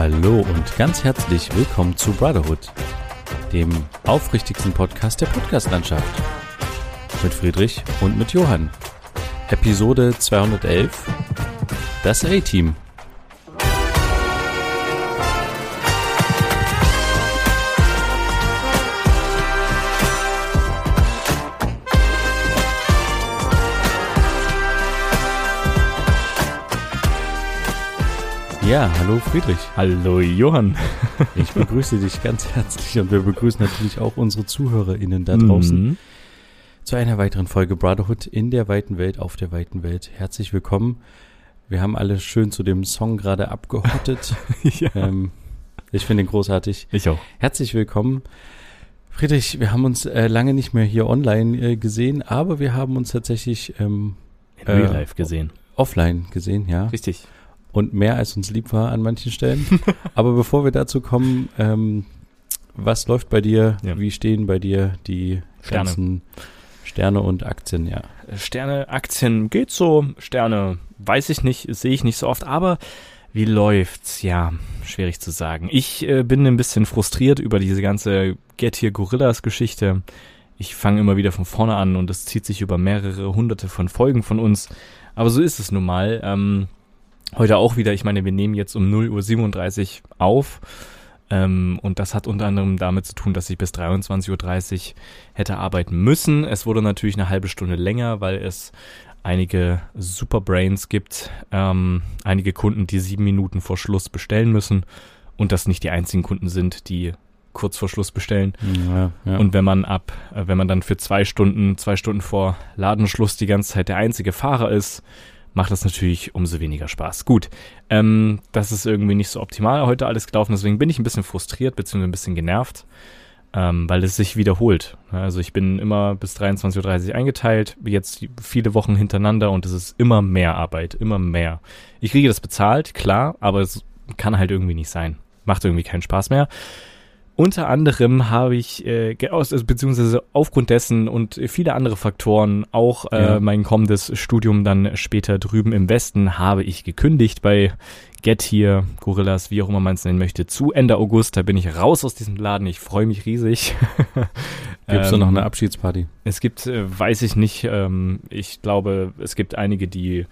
Hallo und ganz herzlich willkommen zu Brotherhood, dem aufrichtigsten Podcast der Podcastlandschaft. Mit Friedrich und mit Johann. Episode 211. Das A-Team. Ja, hallo Friedrich. Hallo Johann. Ich begrüße dich ganz herzlich und wir begrüßen natürlich auch unsere ZuhörerInnen da draußen mhm. zu einer weiteren Folge Brotherhood in der weiten Welt, auf der weiten Welt. Herzlich willkommen. Wir haben alle schön zu dem Song gerade abgehottet. ja. ähm, ich finde ihn großartig. Ich auch. Herzlich willkommen. Friedrich, wir haben uns äh, lange nicht mehr hier online äh, gesehen, aber wir haben uns tatsächlich ähm, in Real Life gesehen. Offline gesehen, ja. Richtig und mehr als uns lieb war an manchen Stellen. Aber bevor wir dazu kommen, ähm, was läuft bei dir? Ja. Wie stehen bei dir die Sterne. ganzen Sterne und Aktien? Ja. Sterne, Aktien geht so. Sterne weiß ich nicht, sehe ich nicht so oft. Aber wie läuft's? Ja, schwierig zu sagen. Ich äh, bin ein bisschen frustriert über diese ganze Get Here Gorillas Geschichte. Ich fange immer wieder von vorne an und es zieht sich über mehrere hunderte von Folgen von uns. Aber so ist es nun mal. Ähm, Heute auch wieder, ich meine, wir nehmen jetzt um 0.37 Uhr auf. Ähm, und das hat unter anderem damit zu tun, dass ich bis 23.30 Uhr hätte arbeiten müssen. Es wurde natürlich eine halbe Stunde länger, weil es einige Superbrains gibt, ähm, einige Kunden, die sieben Minuten vor Schluss bestellen müssen und das nicht die einzigen Kunden sind, die kurz vor Schluss bestellen. Ja, ja. Und wenn man ab, äh, wenn man dann für zwei Stunden, zwei Stunden vor Ladenschluss die ganze Zeit der einzige Fahrer ist, macht das natürlich umso weniger Spaß. Gut, ähm, das ist irgendwie nicht so optimal heute alles gelaufen, deswegen bin ich ein bisschen frustriert bzw. ein bisschen genervt, ähm, weil es sich wiederholt. Also ich bin immer bis 23.30 Uhr eingeteilt, jetzt viele Wochen hintereinander und es ist immer mehr Arbeit, immer mehr. Ich kriege das bezahlt, klar, aber es kann halt irgendwie nicht sein. Macht irgendwie keinen Spaß mehr. Unter anderem habe ich, äh, also beziehungsweise aufgrund dessen und viele andere Faktoren, auch äh, ja. mein kommendes Studium dann später drüben im Westen, habe ich gekündigt bei Get Here, Gorillas, wie auch immer man es nennen möchte, zu Ende August. Da bin ich raus aus diesem Laden. Ich freue mich riesig. Gibt es ähm, noch eine Abschiedsparty? Es gibt, äh, weiß ich nicht. Ähm, ich glaube, es gibt einige, die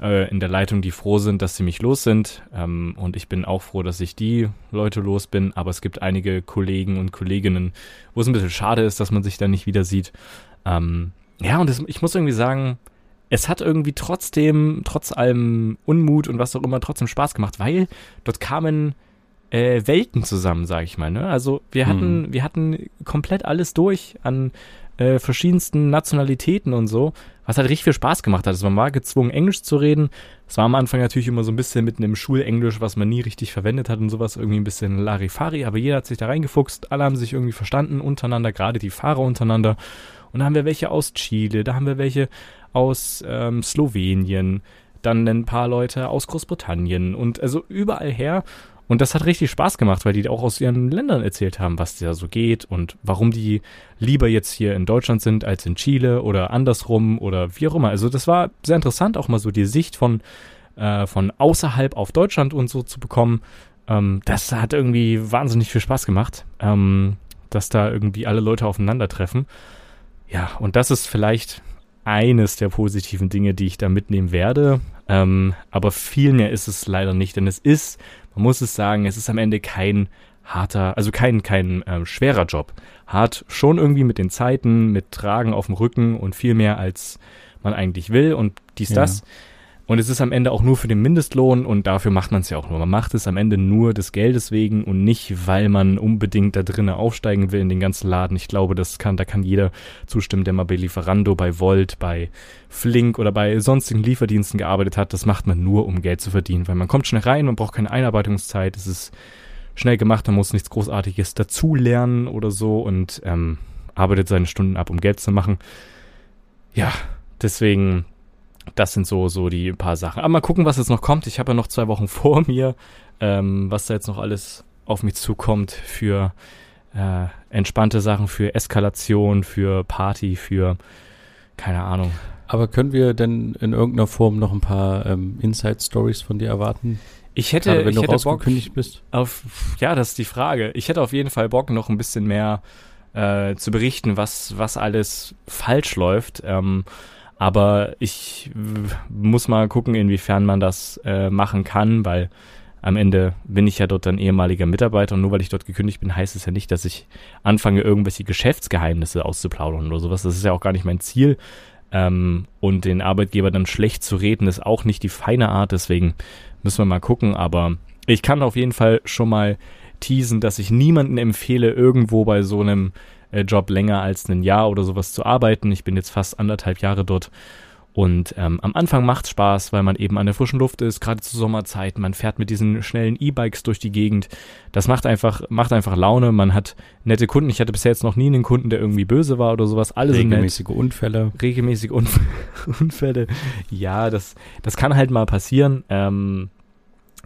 äh, in der Leitung, die froh sind, dass sie mich los sind. Ähm, und ich bin auch froh, dass ich die Leute los bin. Aber es gibt einige Kollegen und Kolleginnen, wo es ein bisschen schade ist, dass man sich da nicht wieder sieht. Ähm, ja, und das, ich muss irgendwie sagen, es hat irgendwie trotzdem, trotz allem Unmut und was auch immer, trotzdem Spaß gemacht, weil dort kamen äh, Welten zusammen, sag ich mal. Ne? Also wir hatten, hm. wir hatten komplett alles durch an äh, verschiedensten Nationalitäten und so, was halt richtig viel Spaß gemacht hat. Also man war gezwungen, Englisch zu reden. Es war am Anfang natürlich immer so ein bisschen mitten im Schulenglisch, was man nie richtig verwendet hat und sowas, irgendwie ein bisschen Larifari, aber jeder hat sich da reingefuchst, alle haben sich irgendwie verstanden untereinander, gerade die Fahrer untereinander. Und da haben wir welche aus Chile, da haben wir welche aus ähm, Slowenien, dann ein paar Leute aus Großbritannien und also überall her. Und das hat richtig Spaß gemacht, weil die auch aus ihren Ländern erzählt haben, was da so geht und warum die lieber jetzt hier in Deutschland sind als in Chile oder andersrum oder wie auch immer. Also das war sehr interessant, auch mal so die Sicht von, äh, von außerhalb auf Deutschland und so zu bekommen. Ähm, das hat irgendwie wahnsinnig viel Spaß gemacht, ähm, dass da irgendwie alle Leute aufeinandertreffen. Ja, und das ist vielleicht eines der positiven Dinge, die ich da mitnehmen werde. Ähm, aber viel mehr ist es leider nicht, denn es ist man muss es sagen, es ist am Ende kein harter, also kein, kein äh, schwerer Job. Hart schon irgendwie mit den Zeiten, mit Tragen auf dem Rücken und viel mehr als man eigentlich will und dies, ja. das. Und es ist am Ende auch nur für den Mindestlohn und dafür macht man es ja auch nur. Man macht es am Ende nur des Geldes wegen und nicht, weil man unbedingt da drinnen aufsteigen will in den ganzen Laden. Ich glaube, das kann, da kann jeder zustimmen, der mal bei Lieferando, bei Volt, bei Flink oder bei sonstigen Lieferdiensten gearbeitet hat. Das macht man nur, um Geld zu verdienen, weil man kommt schnell rein, man braucht keine Einarbeitungszeit. Es ist schnell gemacht, man muss nichts Großartiges dazulernen oder so und ähm, arbeitet seine Stunden ab, um Geld zu machen. Ja, deswegen das sind so, so die paar Sachen. Aber mal gucken, was jetzt noch kommt. Ich habe ja noch zwei Wochen vor mir, ähm, was da jetzt noch alles auf mich zukommt für äh, entspannte Sachen, für Eskalation, für Party, für keine Ahnung. Aber können wir denn in irgendeiner Form noch ein paar ähm, Inside-Stories von dir erwarten? Ich hätte, Gerade wenn ich du rausgekündigt bist. auf, ja, das ist die Frage. Ich hätte auf jeden Fall Bock, noch ein bisschen mehr äh, zu berichten, was, was alles falsch läuft. Ähm, aber ich muss mal gucken, inwiefern man das äh, machen kann, weil am Ende bin ich ja dort dann ehemaliger Mitarbeiter und nur weil ich dort gekündigt bin, heißt es ja nicht, dass ich anfange, irgendwelche Geschäftsgeheimnisse auszuplaudern oder sowas. Das ist ja auch gar nicht mein Ziel. Ähm, und den Arbeitgeber dann schlecht zu reden, ist auch nicht die feine Art. Deswegen müssen wir mal gucken. Aber ich kann auf jeden Fall schon mal teasen, dass ich niemanden empfehle, irgendwo bei so einem äh, Job länger als ein Jahr oder sowas zu arbeiten. Ich bin jetzt fast anderthalb Jahre dort. Und ähm, am Anfang macht's Spaß, weil man eben an der frischen Luft ist, gerade zur Sommerzeit. Man fährt mit diesen schnellen E-Bikes durch die Gegend. Das macht einfach, macht einfach Laune. Man hat nette Kunden. Ich hatte bisher jetzt noch nie einen Kunden, der irgendwie böse war oder sowas. Alle Regelmäßige Unfälle. regelmäßig Unf Unfälle. Ja, das, das kann halt mal passieren. Ähm,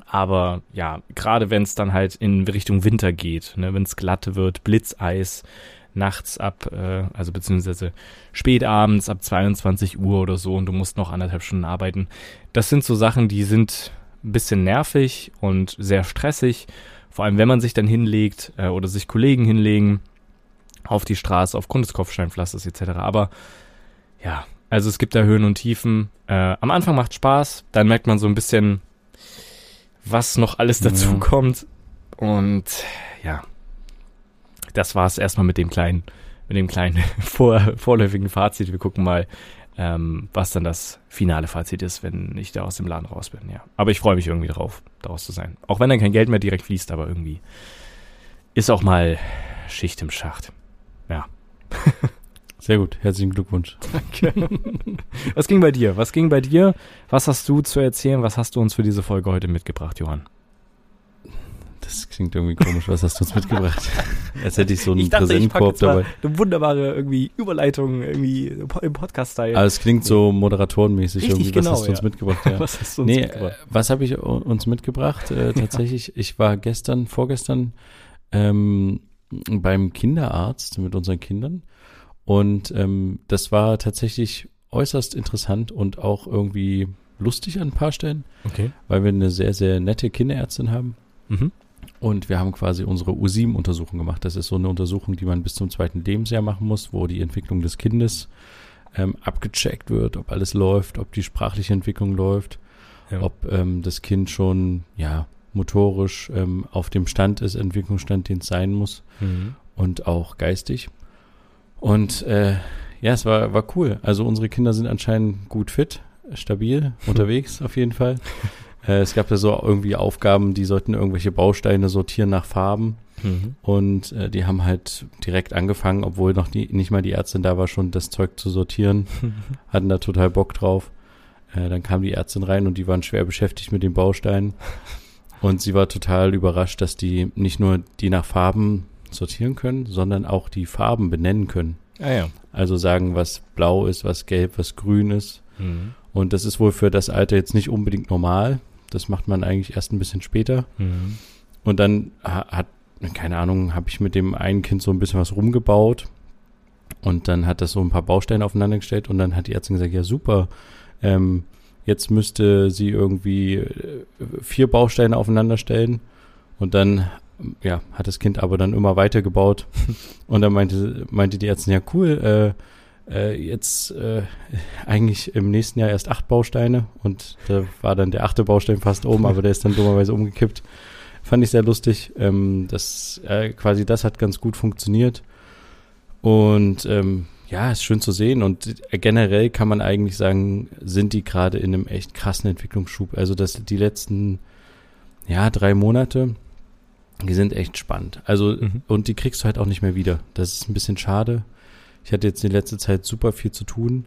aber ja, gerade wenn es dann halt in Richtung Winter geht, ne, wenn es glatt wird, Blitzeis, nachts ab, äh, also beziehungsweise spätabends ab 22 Uhr oder so und du musst noch anderthalb Stunden arbeiten. Das sind so Sachen, die sind ein bisschen nervig und sehr stressig. Vor allem, wenn man sich dann hinlegt äh, oder sich Kollegen hinlegen auf die Straße aufgrund des Kopfsteinpflasters etc. Aber ja, also es gibt da Höhen und Tiefen. Äh, am Anfang macht Spaß, dann merkt man so ein bisschen, was noch alles Ja. dazu kommt. Und ja, das war es erstmal mit dem kleinen, mit dem kleinen vor, vorläufigen Fazit. Wir gucken mal, ähm, was dann das finale Fazit ist, wenn ich da aus dem Laden raus bin. Ja, aber ich freue mich irgendwie drauf, daraus zu sein. Auch wenn dann kein Geld mehr direkt fließt, aber irgendwie ist auch mal Schicht im Schacht. Sehr gut. Herzlichen Glückwunsch. Was ging bei dir? Was ging bei dir? Was hast du zu erzählen? Was hast du uns für diese Folge heute mitgebracht, Johann? Das klingt irgendwie komisch. Was hast du uns mitgebracht? Als hätte ich so einen Präsentkorb dabei. eine wunderbare irgendwie Überleitung irgendwie im Podcast-Style. Aber es klingt so moderatorenmäßig Richtig, irgendwie. Was genau, hast du uns ja. mitgebracht? Ja. Was hast du uns Nee, äh, mitgebracht? was habe ich uns mitgebracht? Äh, tatsächlich, ich war gestern, vorgestern ähm, beim Kinderarzt mit unseren Kindern und ähm, das war tatsächlich äußerst interessant und auch irgendwie lustig an ein paar Stellen, Okay. weil wir eine sehr, sehr nette Kinderärztin haben. Mhm. Und wir haben quasi unsere U7-Untersuchung gemacht. Das ist so eine Untersuchung, die man bis zum zweiten Lebensjahr machen muss, wo die Entwicklung des Kindes ähm, abgecheckt wird, ob alles läuft, ob die sprachliche Entwicklung läuft, Ja. ob ähm, das Kind schon ja motorisch ähm, auf dem Stand ist, Entwicklungsstand, den es sein muss Mhm. und auch geistig. Und äh, ja, es war, war cool. Also unsere Kinder sind anscheinend gut fit, stabil, unterwegs auf jeden Fall. Äh, es gab ja so irgendwie Aufgaben, die sollten irgendwelche Bausteine sortieren nach Farben. Mhm. Und äh, die haben halt direkt angefangen, obwohl noch die, nicht mal die Ärztin da war, schon das Zeug zu sortieren. Hatten da total Bock drauf. Äh, dann kam die Ärztin rein und die waren schwer beschäftigt mit den Bausteinen. Und sie war total überrascht, dass die nicht nur die nach Farben sortieren können, sondern auch die Farben benennen können. Ah ja. Also sagen, was blau ist, was gelb, was grün ist. Mhm. Und das ist wohl für das Alter jetzt nicht unbedingt normal. Das macht man eigentlich erst ein bisschen später. Mhm. Und dann ha- hat, keine Ahnung, habe ich mit dem einen Kind so ein bisschen was rumgebaut. Und dann hat das so ein paar Bausteine aufeinander gestellt. Und dann hat die Ärztin gesagt, ja super, ähm, jetzt müsste sie irgendwie äh, vier Bausteine aufeinander stellen. Und dann, ja, hat das Kind aber dann immer weiter gebaut. Und dann meinte, meinte die Ärztin, ja cool, äh, äh, jetzt äh, eigentlich im nächsten Jahr erst acht Bausteine. Und da war dann der achte Baustein fast oben, aber der ist dann dummerweise umgekippt. Fand ich sehr lustig. Ähm, das, äh, quasi das hat ganz gut funktioniert. Und ähm, ja, ist schön zu sehen. Und generell kann man eigentlich sagen, sind die gerade in einem echt krassen Entwicklungsschub. Also das die letzten ja drei Monate, die sind echt spannend. Also Mhm. und die kriegst du halt auch nicht mehr wieder. Das ist ein bisschen schade. Ich hatte jetzt die letzte Zeit super viel zu tun.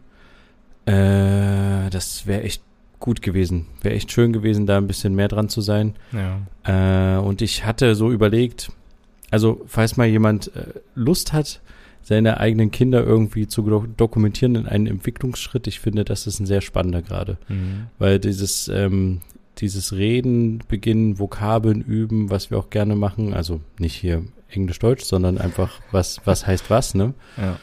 Äh, das wäre echt gut gewesen. Wäre echt schön gewesen, da ein bisschen mehr dran zu sein. Ja. Äh, und ich hatte so überlegt, also falls mal jemand äh, Lust hat, seine eigenen Kinder irgendwie zu do dokumentieren in einem Entwicklungsschritt, ich finde, das ist ein sehr spannender gerade. Mhm. Weil dieses, ähm, dieses Reden, beginnen, Vokabeln üben, was wir auch gerne machen, also nicht hier Englisch-Deutsch, sondern einfach, was, was heißt was, ne? Ja.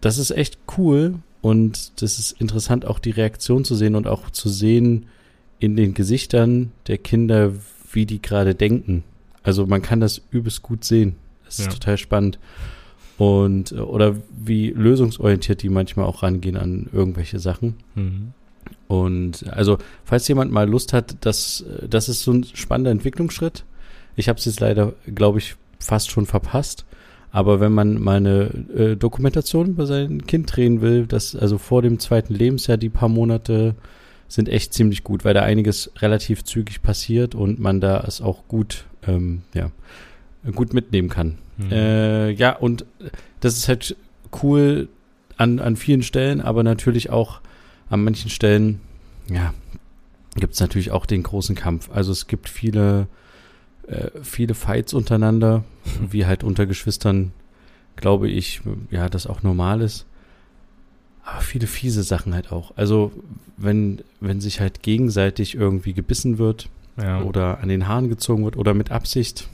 Das ist echt cool und das ist interessant, auch die Reaktion zu sehen und auch zu sehen, in den Gesichtern der Kinder, wie die gerade denken. Also man kann das übelst gut sehen. Das ist ja. total spannend. Und, oder wie lösungsorientiert die manchmal auch rangehen an irgendwelche Sachen. Mhm. Und also, falls jemand mal Lust hat, das, das ist so ein spannender Entwicklungsschritt. Ich habe es jetzt leider, glaube ich, fast schon verpasst. Aber wenn man mal eine äh, Dokumentation über sein Kind drehen will, das also vor dem zweiten Lebensjahr, die paar Monate sind echt ziemlich gut, weil da einiges relativ zügig passiert und man da es auch gut, ähm, ja, gut mitnehmen kann. Mhm. Äh, ja, und das ist halt cool an, an vielen Stellen, aber natürlich auch an manchen Stellen, ja, gibt es natürlich auch den großen Kampf. Also es gibt viele, äh, viele Fights untereinander, wie halt unter Geschwistern, glaube ich, ja, das auch normal ist. Aber viele fiese Sachen halt auch. Also wenn, wenn sich halt gegenseitig irgendwie gebissen wird ja. oder an den Haaren gezogen wird oder mit Absicht.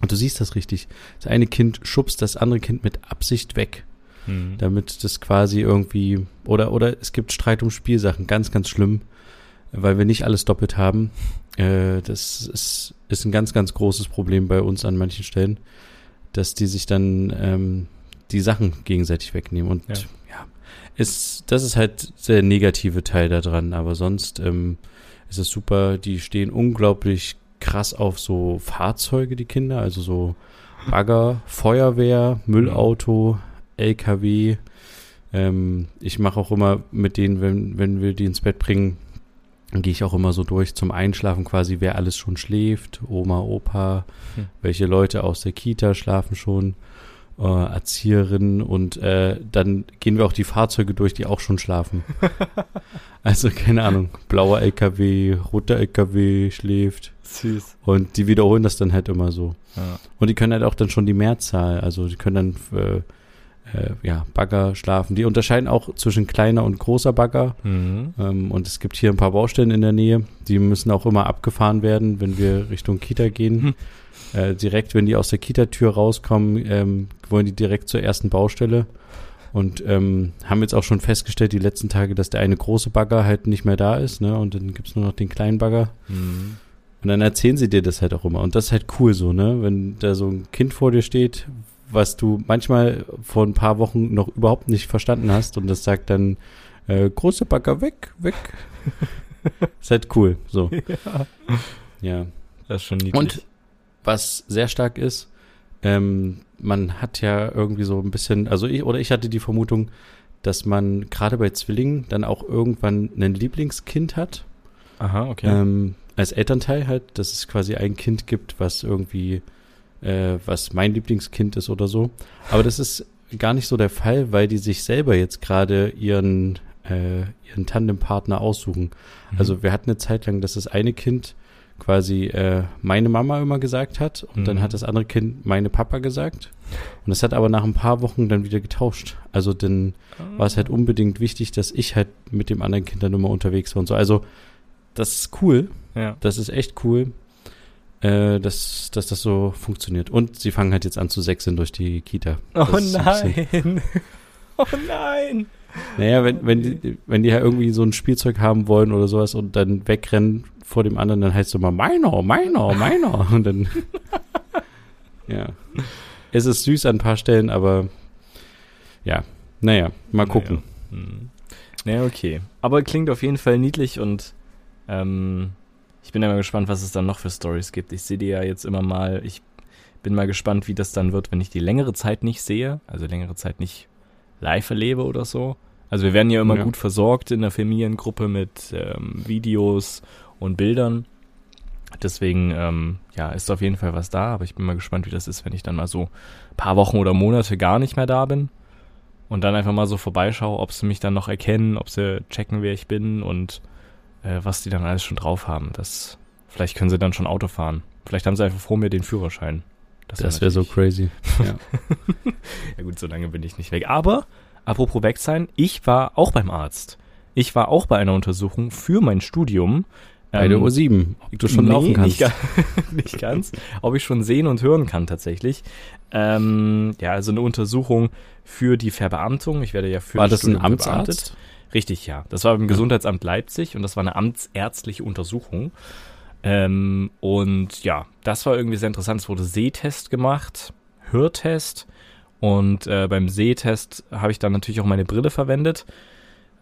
Und du siehst das richtig. Das eine Kind schubst das andere Kind mit Absicht weg. Mhm. Damit das quasi irgendwie, oder, oder es gibt Streit um Spielsachen, ganz, ganz schlimm, weil wir nicht alles doppelt haben. Äh, das ist, ist ein ganz, ganz großes Problem bei uns an manchen Stellen, dass die sich dann ähm, die Sachen gegenseitig wegnehmen. Und ja ist, das ist halt der negative Teil daran, aber sonst ähm, ist es super. Die stehen unglaublich krass auf so Fahrzeuge, die Kinder, also so Bagger, Feuerwehr, Müllauto, LKW. Ähm, ich mache auch immer mit denen, wenn, wenn wir die ins Bett bringen, gehe ich auch immer so durch zum Einschlafen quasi, wer alles schon schläft, Oma, Opa, hm. welche Leute aus der Kita schlafen schon äh, Erzieherinnen und äh, dann gehen wir auch die Fahrzeuge durch, die auch schon schlafen. also keine Ahnung, blauer LKW, roter LKW schläft. Süß. Und die wiederholen das dann halt immer so. Ja. Und die können halt auch dann schon die Mehrzahl, also die können dann äh, äh, ja, Bagger schlafen. Die unterscheiden auch zwischen kleiner und großer Bagger. Mhm. Ähm, und es gibt hier ein paar Baustellen in der Nähe. Die müssen auch immer abgefahren werden, wenn wir Richtung Kita gehen. Mhm. Äh, direkt, wenn die aus der Kita-Tür rauskommen, ähm, wollen die direkt zur ersten Baustelle. Und ähm, haben jetzt auch schon festgestellt, die letzten Tage, dass der eine große Bagger halt nicht mehr da ist, ne? Und dann gibt's nur noch den kleinen Bagger. Mhm. Und dann erzählen sie dir das halt auch immer. Und das ist halt cool so, ne? Wenn da so ein Kind vor dir steht, was du manchmal vor ein paar Wochen noch überhaupt nicht verstanden hast und das sagt dann, äh, große Bagger weg, weg. ist halt cool, so. Ja. ja. Das ist schon niedlich. Und was sehr stark ist, ähm, man hat ja irgendwie so ein bisschen, also ich oder ich hatte die Vermutung, dass man gerade bei Zwillingen dann auch irgendwann ein Lieblingskind hat. Aha, okay. Ähm, als Elternteil halt, dass es quasi ein Kind gibt, was irgendwie, äh, was mein Lieblingskind ist oder so. Aber das ist gar nicht so der Fall, weil die sich selber jetzt gerade ihren, äh, ihren Tandempartner aussuchen. Mhm. Also wir hatten eine Zeit lang, dass das eine Kind quasi äh, meine Mama immer gesagt hat und mhm. dann hat das andere Kind meine Papa gesagt. Und das hat aber nach ein paar Wochen dann wieder getauscht. Also dann oh. war es halt unbedingt wichtig, dass ich halt mit dem anderen Kind dann immer unterwegs war und so. Also das ist cool. Ja. Das ist echt cool, äh, dass, dass das so funktioniert. Und sie fangen halt jetzt an zu sechseln durch die Kita. Oh nein. oh nein. Naja, wenn, wenn, die, wenn die ja irgendwie so ein Spielzeug haben wollen oder sowas und dann wegrennen vor dem anderen, dann heißt es immer meiner, meiner, meiner. Und dann, ja. Es ist süß an ein paar Stellen, aber ja, naja, mal gucken. Naja, hm. naja okay. Aber klingt auf jeden Fall niedlich und ähm, ich bin ja mal gespannt, was es dann noch für Stories gibt. Ich sehe die ja jetzt immer mal. Ich bin mal gespannt, wie das dann wird, wenn ich die längere Zeit nicht sehe, also längere Zeit nicht live erlebe oder so. Also wir werden ja immer ja. gut versorgt in der Familiengruppe mit ähm, Videos und Bildern. Deswegen, ähm, ja, ist auf jeden Fall was da, aber ich bin mal gespannt, wie das ist, wenn ich dann mal so ein paar Wochen oder Monate gar nicht mehr da bin und dann einfach mal so vorbeischaue, ob sie mich dann noch erkennen, ob sie checken, wer ich bin und äh, was die dann alles schon drauf haben. Das, vielleicht können sie dann schon Auto fahren. Vielleicht haben sie einfach vor mir den Führerschein. Das, das wäre so crazy. Ja. ja gut, so lange bin ich nicht weg. Aber, apropos weg sein, ich war auch beim Arzt. Ich war auch bei einer Untersuchung für mein Studium. Bei der ähm, U7, ob du schon nee, laufen kannst. Nicht, nicht, ganz. Ob ich schon sehen und hören kann tatsächlich. Ähm, ja, also eine Untersuchung für die Verbeamtung. Ich werde ja für War das, das ein Amtsarzt? Richtig, ja. Das war beim Gesundheitsamt Leipzig und das war eine amtsärztliche Untersuchung. Ähm, und ja, das war irgendwie sehr interessant. Es wurde Sehtest gemacht, Hörtest. Und äh, beim Sehtest habe ich dann natürlich auch meine Brille verwendet.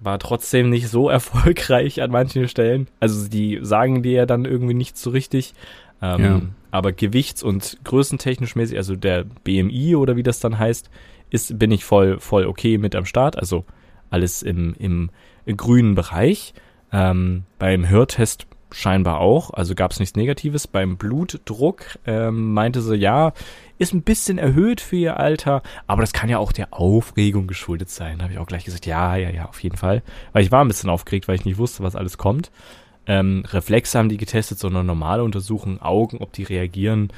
War trotzdem nicht so erfolgreich an manchen Stellen. Also die sagen dir ja dann irgendwie nicht so richtig. Ähm, ja. Aber gewichts- und größentechnisch mäßig, also der BMI oder wie das dann heißt, ist, bin ich voll, voll okay mit am Start. Also alles im, im, grünen Bereich. Ähm, beim Hörtest scheinbar auch, also gab es nichts Negatives. Beim Blutdruck ähm, meinte sie, ja, ist ein bisschen erhöht für ihr Alter, aber das kann ja auch der Aufregung geschuldet sein. Da habe ich auch gleich gesagt, ja, ja, ja, auf jeden Fall. Weil ich war ein bisschen aufgeregt, weil ich nicht wusste, was alles kommt. Ähm, Reflexe haben die getestet, so eine normale Untersuchung, Augen, ob die reagieren.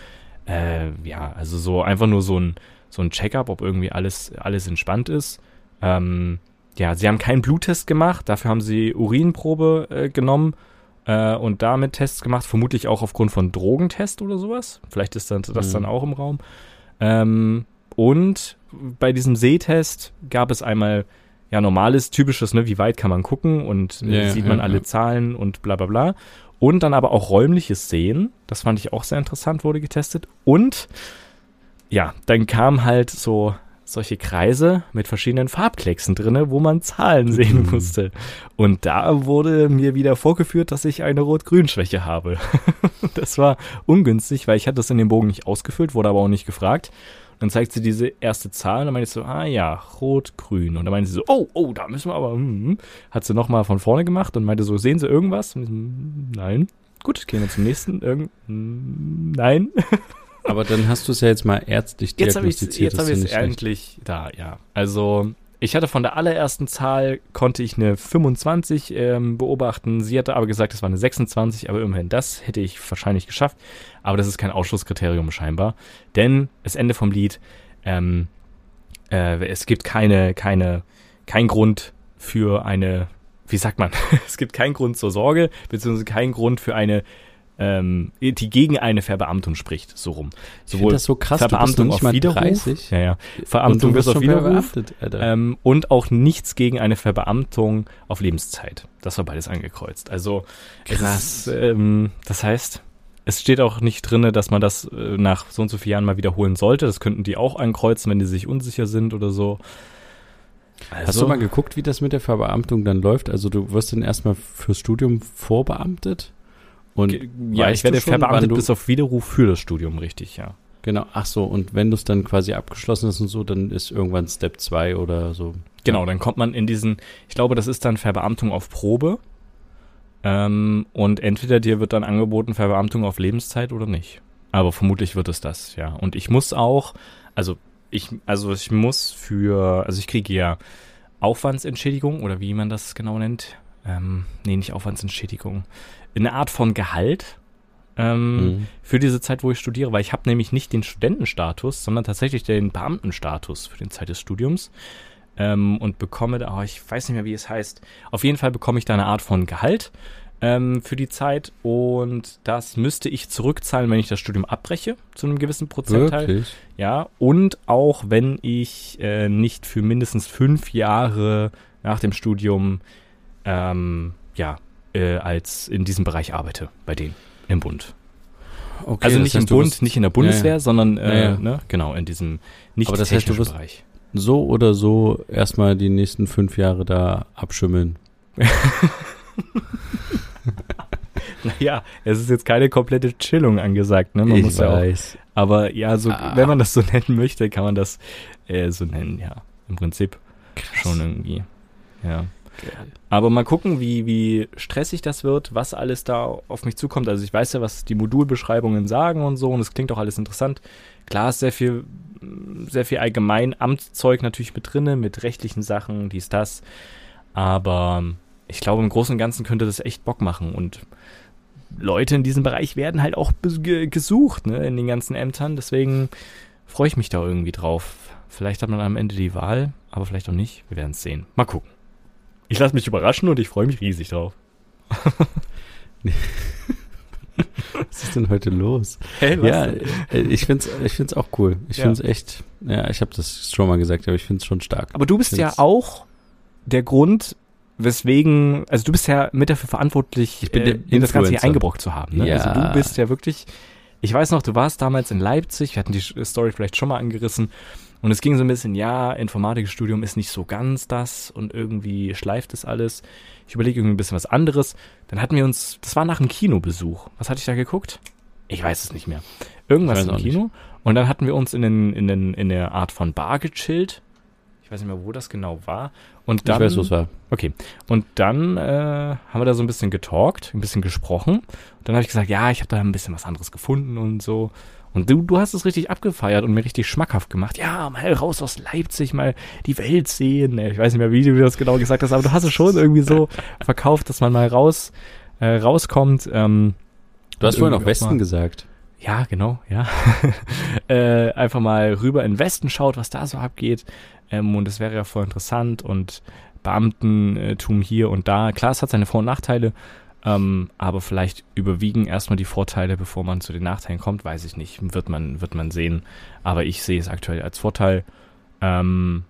Äh, ja, also so einfach nur so ein, so ein Check-up, ob irgendwie alles, alles entspannt ist. Ähm, ja, sie haben keinen Bluttest gemacht, dafür haben sie Urinprobe äh, genommen äh, und damit Tests gemacht, vermutlich auch aufgrund von Drogentest oder sowas. Vielleicht ist das, das mhm. dann auch im Raum. Ähm, und bei diesem Sehtest gab es einmal ja normales, typisches, ne, wie weit kann man gucken und ja, sieht man ja, alle ja. Zahlen und bla bla bla. Und dann aber auch räumliches Sehen, das fand ich auch sehr interessant, wurde getestet. Und ja, dann kam halt so solche Kreise mit verschiedenen Farbklecksen drinne, wo man Zahlen sehen mhm. musste. Und da wurde mir wieder vorgeführt, dass ich eine Rot-Grün-Schwäche habe. das war ungünstig, weil ich hatte das in dem Bogen nicht ausgefüllt, wurde aber auch nicht gefragt. Und dann zeigt sie diese erste Zahl und dann meinte ich so, ah ja, rot-grün. Und dann meinte sie so, oh, oh, da müssen wir aber, hm. Hat sie nochmal von vorne gemacht und meinte so, sehen Sie irgendwas? So, hm, nein. Gut, gehen wir zum nächsten. Irgend, hm, nein. Aber dann hast du es ja jetzt mal ärztlich diagnostiziert. Jetzt habe ich es endlich da, ja. Also ich hatte von der allerersten Zahl, konnte ich eine 25 ähm, beobachten. Sie hatte aber gesagt, es war eine 26, aber immerhin das hätte ich wahrscheinlich geschafft. Aber das ist kein Ausschlusskriterium scheinbar. Denn das Ende vom Lied, ähm, äh, es gibt keine, keine, kein Grund für eine, wie sagt man, es gibt keinen Grund zur Sorge, beziehungsweise keinen Grund für eine ähm, die gegen eine Verbeamtung spricht, so rum. Sowohl das so krass, Verbeamtung auf Widerruf, 30? ja, ja, Verbeamtung bis auf Widerruf ähm, und auch nichts gegen eine Verbeamtung auf Lebenszeit. Das war beides angekreuzt. Also krass. Ist, ähm, das heißt, es steht auch nicht drinne, dass man das äh, nach so und so vielen Jahren mal wiederholen sollte. Das könnten die auch ankreuzen, wenn die sich unsicher sind oder so. Also, Hast du mal geguckt, wie das mit der Verbeamtung dann läuft? Also du wirst dann erstmal fürs Studium vorbeamtet? Und ja, ich werde verbeamtet bis auf Widerruf für das Studium, richtig, ja. Genau, ach so, und wenn du es dann quasi abgeschlossen hast und so, dann ist irgendwann Step 2 oder so. Genau, dann kommt man in diesen, ich glaube, das ist dann Verbeamtung auf Probe. Ähm, und entweder dir wird dann angeboten Verbeamtung auf Lebenszeit oder nicht. Aber vermutlich wird es das, ja. Und ich muss auch, also ich, also ich muss für, also ich kriege ja Aufwandsentschädigung oder wie man das genau nennt. Ähm, nee, nicht Aufwandsentschädigung eine Art von Gehalt ähm, mhm. für diese Zeit, wo ich studiere, weil ich habe nämlich nicht den Studentenstatus, sondern tatsächlich den Beamtenstatus für den Zeit des Studiums ähm, und bekomme da, oh, ich weiß nicht mehr, wie es heißt, auf jeden Fall bekomme ich da eine Art von Gehalt ähm, für die Zeit und das müsste ich zurückzahlen, wenn ich das Studium abbreche, zu einem gewissen Prozentteil. Wirklich? Ja, und auch wenn ich äh, nicht für mindestens fünf Jahre nach dem Studium ähm, ja, äh, als in diesem Bereich arbeite, bei denen im Bund. Okay, also nicht im Bund, nicht in der Bundeswehr, ja, ja. sondern äh, ja, ne, genau in diesem nicht Aber das heißt, du wirst Bereich. So oder so erstmal die nächsten fünf Jahre da abschimmeln. naja, es ist jetzt keine komplette Chillung angesagt, ne? Man ich muss weiß. Ja auch, aber ja, so, ah. wenn man das so nennen möchte, kann man das äh, so nennen, ja. Im Prinzip Krass. schon irgendwie. Ja. Aber mal gucken, wie, wie stressig das wird, was alles da auf mich zukommt. Also ich weiß ja, was die Modulbeschreibungen sagen und so und es klingt auch alles interessant. Klar ist sehr viel, sehr viel allgemein Amtszeug natürlich mit drinne, mit rechtlichen Sachen, dies, das. Aber ich glaube, im Großen und Ganzen könnte das echt Bock machen und Leute in diesem Bereich werden halt auch gesucht, ne, in den ganzen Ämtern. Deswegen freue ich mich da irgendwie drauf. Vielleicht hat man am Ende die Wahl, aber vielleicht auch nicht. Wir werden es sehen. Mal gucken. Ich lasse mich überraschen und ich freue mich riesig drauf. was ist denn heute los? Hey, was ja, äh, ich finde es ich find's auch cool. Ich ja. finde es echt, ja, ich habe das schon mal gesagt, aber ich finde es schon stark. Aber du bist ja auch der Grund, weswegen, also du bist ja mit dafür verantwortlich, ich bin äh, in das Ganze hier eingebrockt zu haben. Ne? Ja. Also du bist ja wirklich, ich weiß noch, du warst damals in Leipzig, wir hatten die Story vielleicht schon mal angerissen und es ging so ein bisschen, ja, Informatikstudium ist nicht so ganz das und irgendwie schleift es alles. Ich überlege irgendwie ein bisschen was anderes. Dann hatten wir uns, das war nach einem Kinobesuch. Was hatte ich da geguckt? Ich weiß es nicht mehr. Irgendwas im Kino. Nicht. Und dann hatten wir uns in, den, in, den, in der Art von Bar gechillt. Ich weiß nicht mehr, wo das genau war. Und dann, ich weiß, wo es war. Okay. Und dann äh, haben wir da so ein bisschen getalkt, ein bisschen gesprochen. Und dann habe ich gesagt, ja, ich habe da ein bisschen was anderes gefunden und so. Und du, du hast es richtig abgefeiert und mir richtig schmackhaft gemacht. Ja, mal raus aus Leipzig, mal die Welt sehen. Ich weiß nicht mehr, wie du das genau gesagt hast, aber du hast es schon irgendwie so verkauft, dass man mal raus äh, rauskommt. Ähm, du hast vorhin auch Westen mal, gesagt. Ja, genau, ja. äh, einfach mal rüber in den Westen schaut, was da so abgeht. Ähm, und es wäre ja voll interessant und Beamtentum hier und da. Klar, es hat seine Vor- und Nachteile. Ähm, aber vielleicht überwiegen erstmal die Vorteile, bevor man zu den Nachteilen kommt, weiß ich nicht. Wird man, wird man sehen. Aber ich sehe es aktuell als Vorteil. Ähm,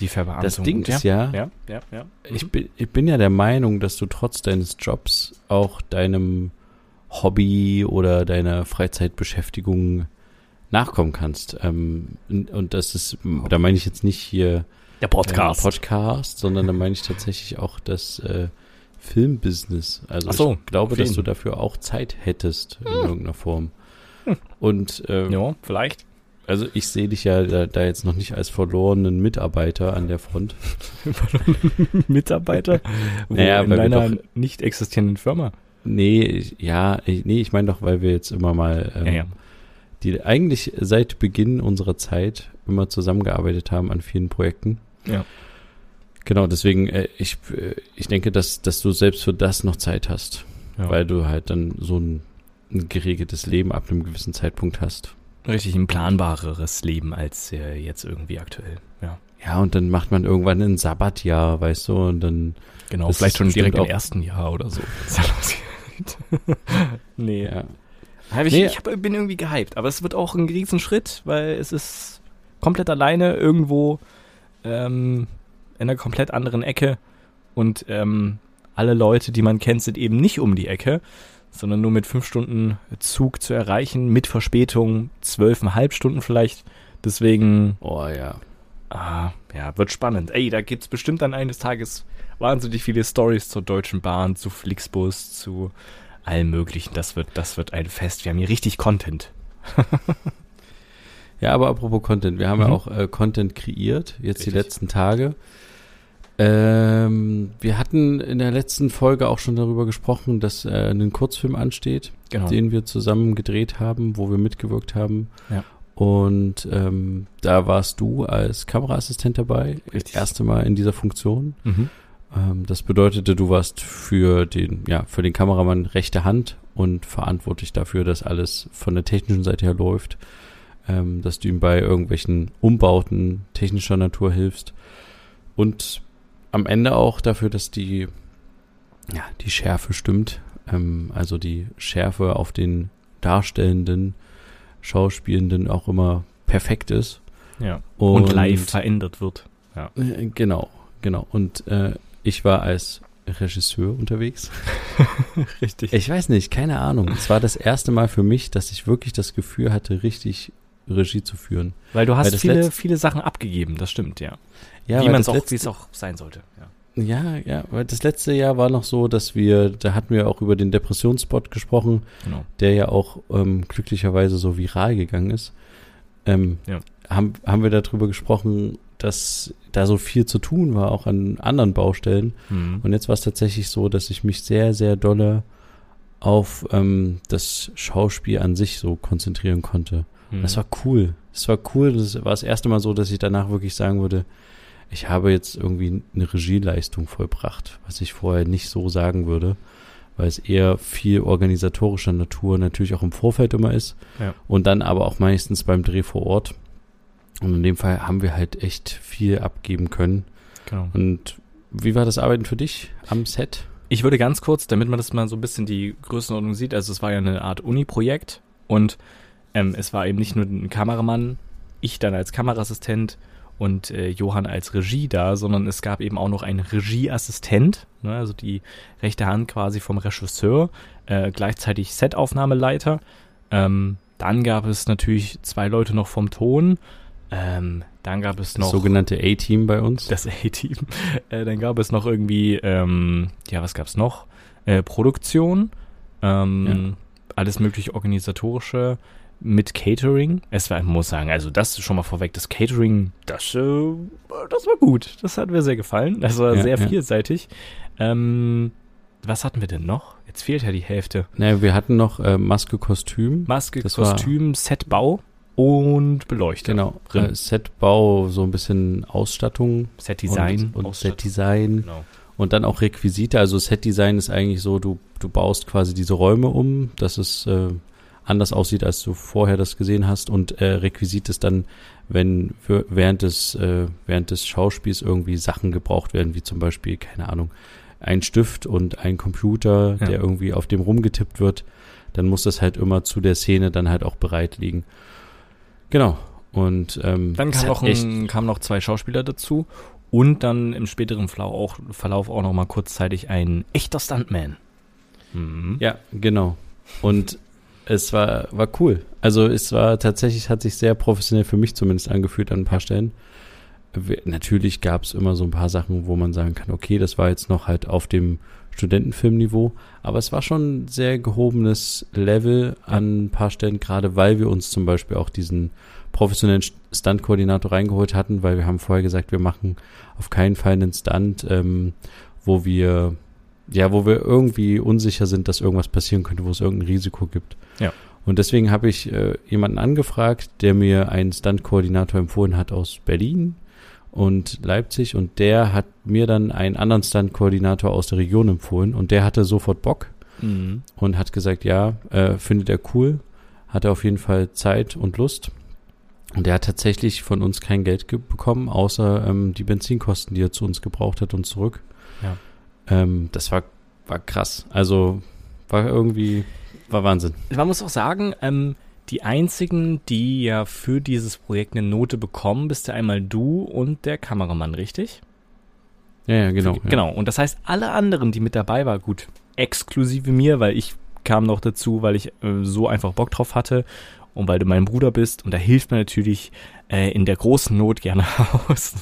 die Verbeamtung. Das Ding ist ja, ja, ja, ja. Ich, bin, ich bin ja der Meinung, dass du trotz deines Jobs auch deinem Hobby oder deiner Freizeitbeschäftigung nachkommen kannst. Ähm, und das ist, da meine ich jetzt nicht hier der Podcast, äh, Podcast sondern da meine ich tatsächlich auch das äh, Filmbusiness. Also so, ich glaube, dass du dafür auch Zeit hättest in hm. irgendeiner Form. Hm. Und ähm, ja, vielleicht. Also ich sehe dich ja da, da, jetzt noch nicht als verlorenen Mitarbeiter an der Front. Mitarbeiter? Wo naja, in deiner doch, nicht existierenden Firma? Nee, ja, nee, ich meine doch, weil wir jetzt immer mal ähm, ja, ja. die eigentlich seit Beginn unserer Zeit immer zusammengearbeitet haben an vielen Projekten. Ja. Genau, deswegen, äh, ich, äh, ich denke, dass, dass du selbst für das noch Zeit hast. Ja. Weil du halt dann so ein, ein, geregeltes Leben ab einem gewissen Zeitpunkt hast. Richtig ein planbareres Leben als äh, jetzt irgendwie aktuell, ja. Ja, und dann macht man irgendwann ein Sabbatjahr, weißt du, und dann. Genau, vielleicht schon direkt im ersten Jahr oder so. nee. Ja. Ich, nee. ich hab, bin irgendwie gehypt, aber es wird auch ein Riesenschritt, weil es ist komplett alleine irgendwo ähm, in einer komplett anderen Ecke und ähm, alle Leute, die man kennt, sind eben nicht um die Ecke, sondern nur mit fünf Stunden Zug zu erreichen, mit Verspätung, zwölfeinhalb Stunden vielleicht. Deswegen. Oh ja. Ah, ja, wird spannend. Ey, da gibt's bestimmt dann eines Tages wahnsinnig viele Stories zur Deutschen Bahn, zu Flixbus, zu allem möglichen. Das wird, das wird ein Fest. Wir haben hier richtig Content. ja, aber apropos Content, wir haben mhm. ja auch äh, Content kreiert, jetzt richtig. die letzten Tage. Ähm, wir hatten in der letzten Folge auch schon darüber gesprochen, dass äh, ein Kurzfilm ansteht, genau. den wir zusammen gedreht haben, wo wir mitgewirkt haben. Ja. Und ähm, da warst du als Kameraassistent dabei, Richtig. das erste Mal in dieser Funktion. Mhm. Ähm, das bedeutete, du warst für den, ja, für den Kameramann rechte Hand und verantwortlich dafür, dass alles von der technischen Seite her läuft, ähm, dass du ihm bei irgendwelchen Umbauten technischer Natur hilfst und am Ende auch dafür, dass die, ja, die Schärfe stimmt. Ähm, also die Schärfe auf den darstellenden Schauspielenden auch immer perfekt ist. Ja. Und, und live verändert wird. Ja. Äh, genau, genau. Und äh, ich war als Regisseur unterwegs. richtig. Ich weiß nicht, keine Ahnung. Es war das erste Mal für mich, dass ich wirklich das Gefühl hatte, richtig Regie zu führen. Weil du hast Weil viele, viele Sachen abgegeben, das stimmt, ja. Ja, wie man es auch, wie es auch sein sollte. Ja. ja, ja, weil das letzte Jahr war noch so, dass wir, da hatten wir auch über den Depressionsspot gesprochen, genau. der ja auch ähm, glücklicherweise so viral gegangen ist. Ähm, ja. haben, haben wir darüber gesprochen, dass da so viel zu tun war, auch an anderen Baustellen. Mhm. Und jetzt war es tatsächlich so, dass ich mich sehr, sehr dolle auf ähm, das Schauspiel an sich so konzentrieren konnte. Mhm. Das war cool. Das war cool. Das war das erste Mal so, dass ich danach wirklich sagen würde, ich habe jetzt irgendwie eine Regieleistung vollbracht, was ich vorher nicht so sagen würde, weil es eher viel organisatorischer Natur natürlich auch im Vorfeld immer ist ja. und dann aber auch meistens beim Dreh vor Ort. Und in dem Fall haben wir halt echt viel abgeben können. Genau. Und wie war das Arbeiten für dich am Set? Ich würde ganz kurz, damit man das mal so ein bisschen die Größenordnung sieht, also es war ja eine Art Uni-Projekt und ähm, es war eben nicht nur ein Kameramann, ich dann als Kameraassistent und äh, Johann als Regie da, sondern es gab eben auch noch einen Regieassistent, ne, also die rechte Hand quasi vom Regisseur, äh, gleichzeitig Setaufnahmeleiter. Ähm, dann gab es natürlich zwei Leute noch vom Ton. Ähm, dann gab es noch. Das sogenannte A-Team bei uns. Das A-Team. Äh, dann gab es noch irgendwie, ähm, ja, was gab es noch? Äh, Produktion. Ähm, ja. Alles mögliche organisatorische mit Catering. Es war, ich muss sagen, also das schon mal vorweg, das Catering, das, äh, das war gut. Das hat mir sehr gefallen. Das war ja, sehr ja. vielseitig. Ähm, was hatten wir denn noch? Jetzt fehlt ja die Hälfte. Naja, wir hatten noch äh, Maske, Kostüm. Maske, das Kostüm, Setbau und Beleuchtung. Genau. Äh, Setbau, so ein bisschen Ausstattung. Setdesign. Und, und Setdesign. Genau. Und dann auch Requisite. Also Setdesign ist eigentlich so, du, du baust quasi diese Räume um, dass es äh, anders aussieht, als du vorher das gesehen hast. Und äh, Requisit ist dann, wenn für, während des, äh, während des Schauspiels irgendwie Sachen gebraucht werden, wie zum Beispiel, keine Ahnung, ein Stift und ein Computer, ja. der irgendwie auf dem rumgetippt wird, dann muss das halt immer zu der Szene dann halt auch bereit liegen. Genau. Und ähm, dann kam noch, ein, kamen noch zwei Schauspieler dazu und dann im späteren Verlauf auch, Verlauf auch noch mal kurzzeitig ein echter Stuntman. Mhm. Ja, genau. Und es war, war cool. Also es war tatsächlich, hat sich sehr professionell für mich zumindest angefühlt an ein paar Stellen. Natürlich gab es immer so ein paar Sachen, wo man sagen kann, okay, das war jetzt noch halt auf dem Studentenfilmniveau, aber es war schon ein sehr gehobenes Level an ein paar Stellen, gerade weil wir uns zum Beispiel auch diesen professionellen Stunt-Koordinator reingeholt hatten, weil wir haben vorher gesagt, wir machen auf keinen Fall einen Stunt, ähm, wo wir ja, wo wir irgendwie unsicher sind, dass irgendwas passieren könnte, wo es irgendein Risiko gibt. Ja. Und deswegen habe ich äh, jemanden angefragt, der mir einen Stunt-Koordinator empfohlen hat aus Berlin, und Leipzig und der hat mir dann einen anderen Stunt-Koordinator aus der Region empfohlen und der hatte sofort Bock mhm. und hat gesagt, ja, äh, findet er cool, hat er auf jeden Fall Zeit und Lust. Und er hat tatsächlich von uns kein Geld bekommen, außer ähm, die Benzinkosten, die er zu uns gebraucht hat und zurück. Ähm, das war, war krass. Also war irgendwie, war Wahnsinn. Man muss auch sagen, ähm, die einzigen, die ja für dieses Projekt eine Note bekommen, bist ja einmal du und der Kameramann, richtig? Ja, ja, genau. Für, ja. Genau. Und das heißt, alle anderen, die mit dabei waren, gut, exklusive mir, weil ich kam noch dazu, weil ich äh, so einfach Bock drauf hatte und weil du mein Bruder bist. Und da hilft mir natürlich äh, in der großen Not gerne aus.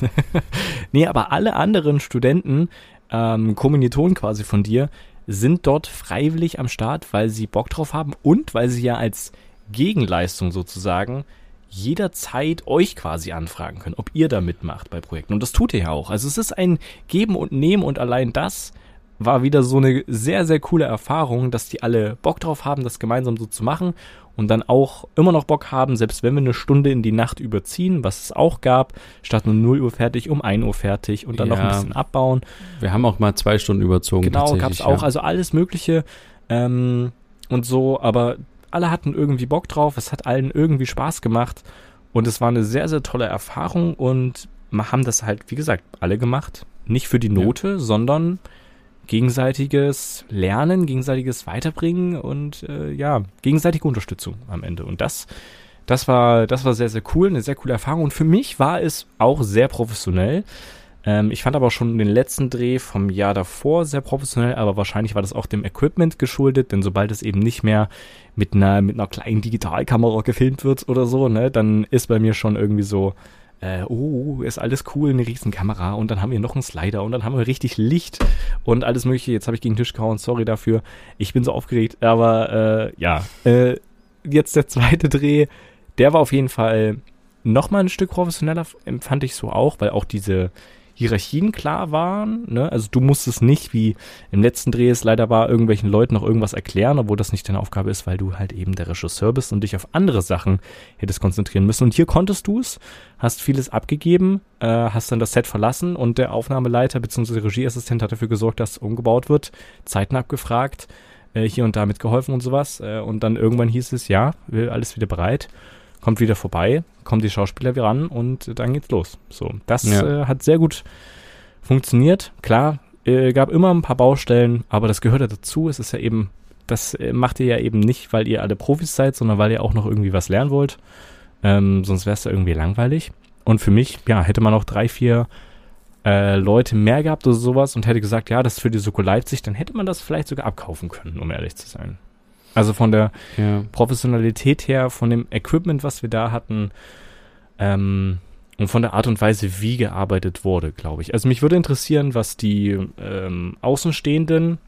nee, aber alle anderen Studenten, ähm, Kommilitonen quasi von dir, sind dort freiwillig am Start, weil sie Bock drauf haben und weil sie ja als Gegenleistung sozusagen jederzeit euch quasi anfragen können, ob ihr da mitmacht bei Projekten. Und das tut ihr ja auch. Also es ist ein Geben und Nehmen und allein das war wieder so eine sehr, sehr coole Erfahrung, dass die alle Bock drauf haben, das gemeinsam so zu machen und dann auch immer noch Bock haben, selbst wenn wir eine Stunde in die Nacht überziehen, was es auch gab, statt nur 0 Uhr fertig, um 1 Uhr fertig und dann ja, noch ein bisschen abbauen. Wir haben auch mal zwei Stunden überzogen. Genau, gab es auch, ja. also alles Mögliche ähm, und so, aber alle hatten irgendwie Bock drauf, es hat allen irgendwie Spaß gemacht und es war eine sehr, sehr tolle Erfahrung und wir haben das halt, wie gesagt, alle gemacht. Nicht für die Note, ja. sondern gegenseitiges Lernen, gegenseitiges Weiterbringen und äh, ja, gegenseitige Unterstützung am Ende. Und das, das war, das war sehr, sehr cool, eine sehr coole Erfahrung. Und für mich war es auch sehr professionell. Ähm, ich fand aber schon den letzten Dreh vom Jahr davor sehr professionell, aber wahrscheinlich war das auch dem Equipment geschuldet, denn sobald es eben nicht mehr mit einer, mit einer kleinen Digitalkamera gefilmt wird oder so, ne, dann ist bei mir schon irgendwie so, äh, oh, ist alles cool, eine riesen Kamera und dann haben wir noch einen Slider und dann haben wir richtig Licht und alles mögliche. Jetzt habe ich gegen den Tisch gehauen, sorry dafür. Ich bin so aufgeregt, aber äh, ja, äh, jetzt der zweite Dreh, der war auf jeden Fall nochmal ein Stück professioneller, empfand ich so auch, weil auch diese Hierarchien klar waren. Ne? Also du musstest nicht, wie im letzten Dreh es leider war, irgendwelchen Leuten noch irgendwas erklären, obwohl das nicht deine Aufgabe ist, weil du halt eben der Regisseur bist und dich auf andere Sachen hättest konzentrieren müssen. Und hier konntest du es, hast vieles abgegeben, äh, hast dann das Set verlassen und der Aufnahmeleiter bzw. Regieassistent hat dafür gesorgt, dass umgebaut wird, Zeiten abgefragt, äh, hier und da mitgeholfen und sowas. Äh, und dann irgendwann hieß es, ja, alles wieder bereit kommt wieder vorbei, kommen die Schauspieler wieder ran und dann geht's los. So, das ja. äh, hat sehr gut funktioniert. Klar, äh, gab immer ein paar Baustellen, aber das gehört ja dazu. Es ist ja eben, das äh, macht ihr ja eben nicht, weil ihr alle Profis seid, sondern weil ihr auch noch irgendwie was lernen wollt. Ähm, sonst wäre es ja irgendwie langweilig. Und für mich, ja, hätte man auch drei, vier äh, Leute mehr gehabt oder sowas und hätte gesagt, ja, das ist für die Soko Leipzig, dann hätte man das vielleicht sogar abkaufen können, um ehrlich zu sein. Also von der ja. Professionalität her, von dem Equipment, was wir da hatten, ähm, und von der Art und Weise, wie gearbeitet wurde, glaube ich. Also mich würde interessieren, was die ähm, Außenstehenden,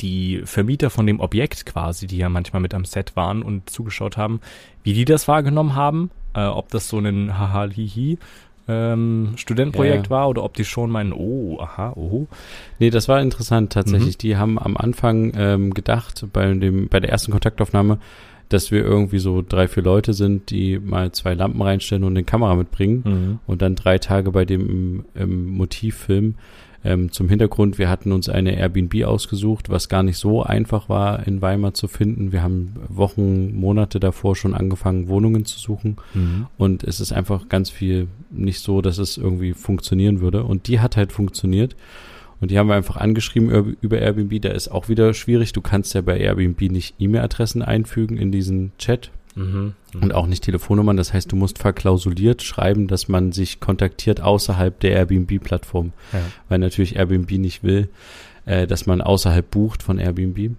die Vermieter von dem Objekt quasi, die ja manchmal mit am Set waren und zugeschaut haben, wie die das wahrgenommen haben, äh, ob das so ein Haha-Hihi ähm, Studentenprojekt ja. war oder ob die schon meinen, oh, aha, oh. Nee, das war interessant tatsächlich. Mhm. Die haben am Anfang ähm, gedacht, bei, dem, bei der ersten Kontaktaufnahme, dass wir irgendwie so drei, vier Leute sind, die mal zwei Lampen reinstellen und eine Kamera mitbringen mhm. und dann drei Tage bei dem im, im Motivfilm ähm, zum Hintergrund, wir hatten uns eine Airbnb ausgesucht, was gar nicht so einfach war, in Weimar zu finden. Wir haben Wochen, Monate davor schon angefangen, Wohnungen zu suchen. Mhm. Und es ist einfach ganz viel nicht so, dass es irgendwie funktionieren würde. Und die hat halt funktioniert. Und die haben wir einfach angeschrieben über Airbnb. Da ist auch wieder schwierig. Du kannst ja bei Airbnb nicht E-Mail-Adressen einfügen in diesen Chat. Mhm, und auch nicht Telefonnummern. Das heißt, du musst verklausuliert schreiben, dass man sich kontaktiert außerhalb der Airbnb-Plattform. Ja. Weil natürlich Airbnb nicht will, äh, dass man außerhalb bucht von Airbnb.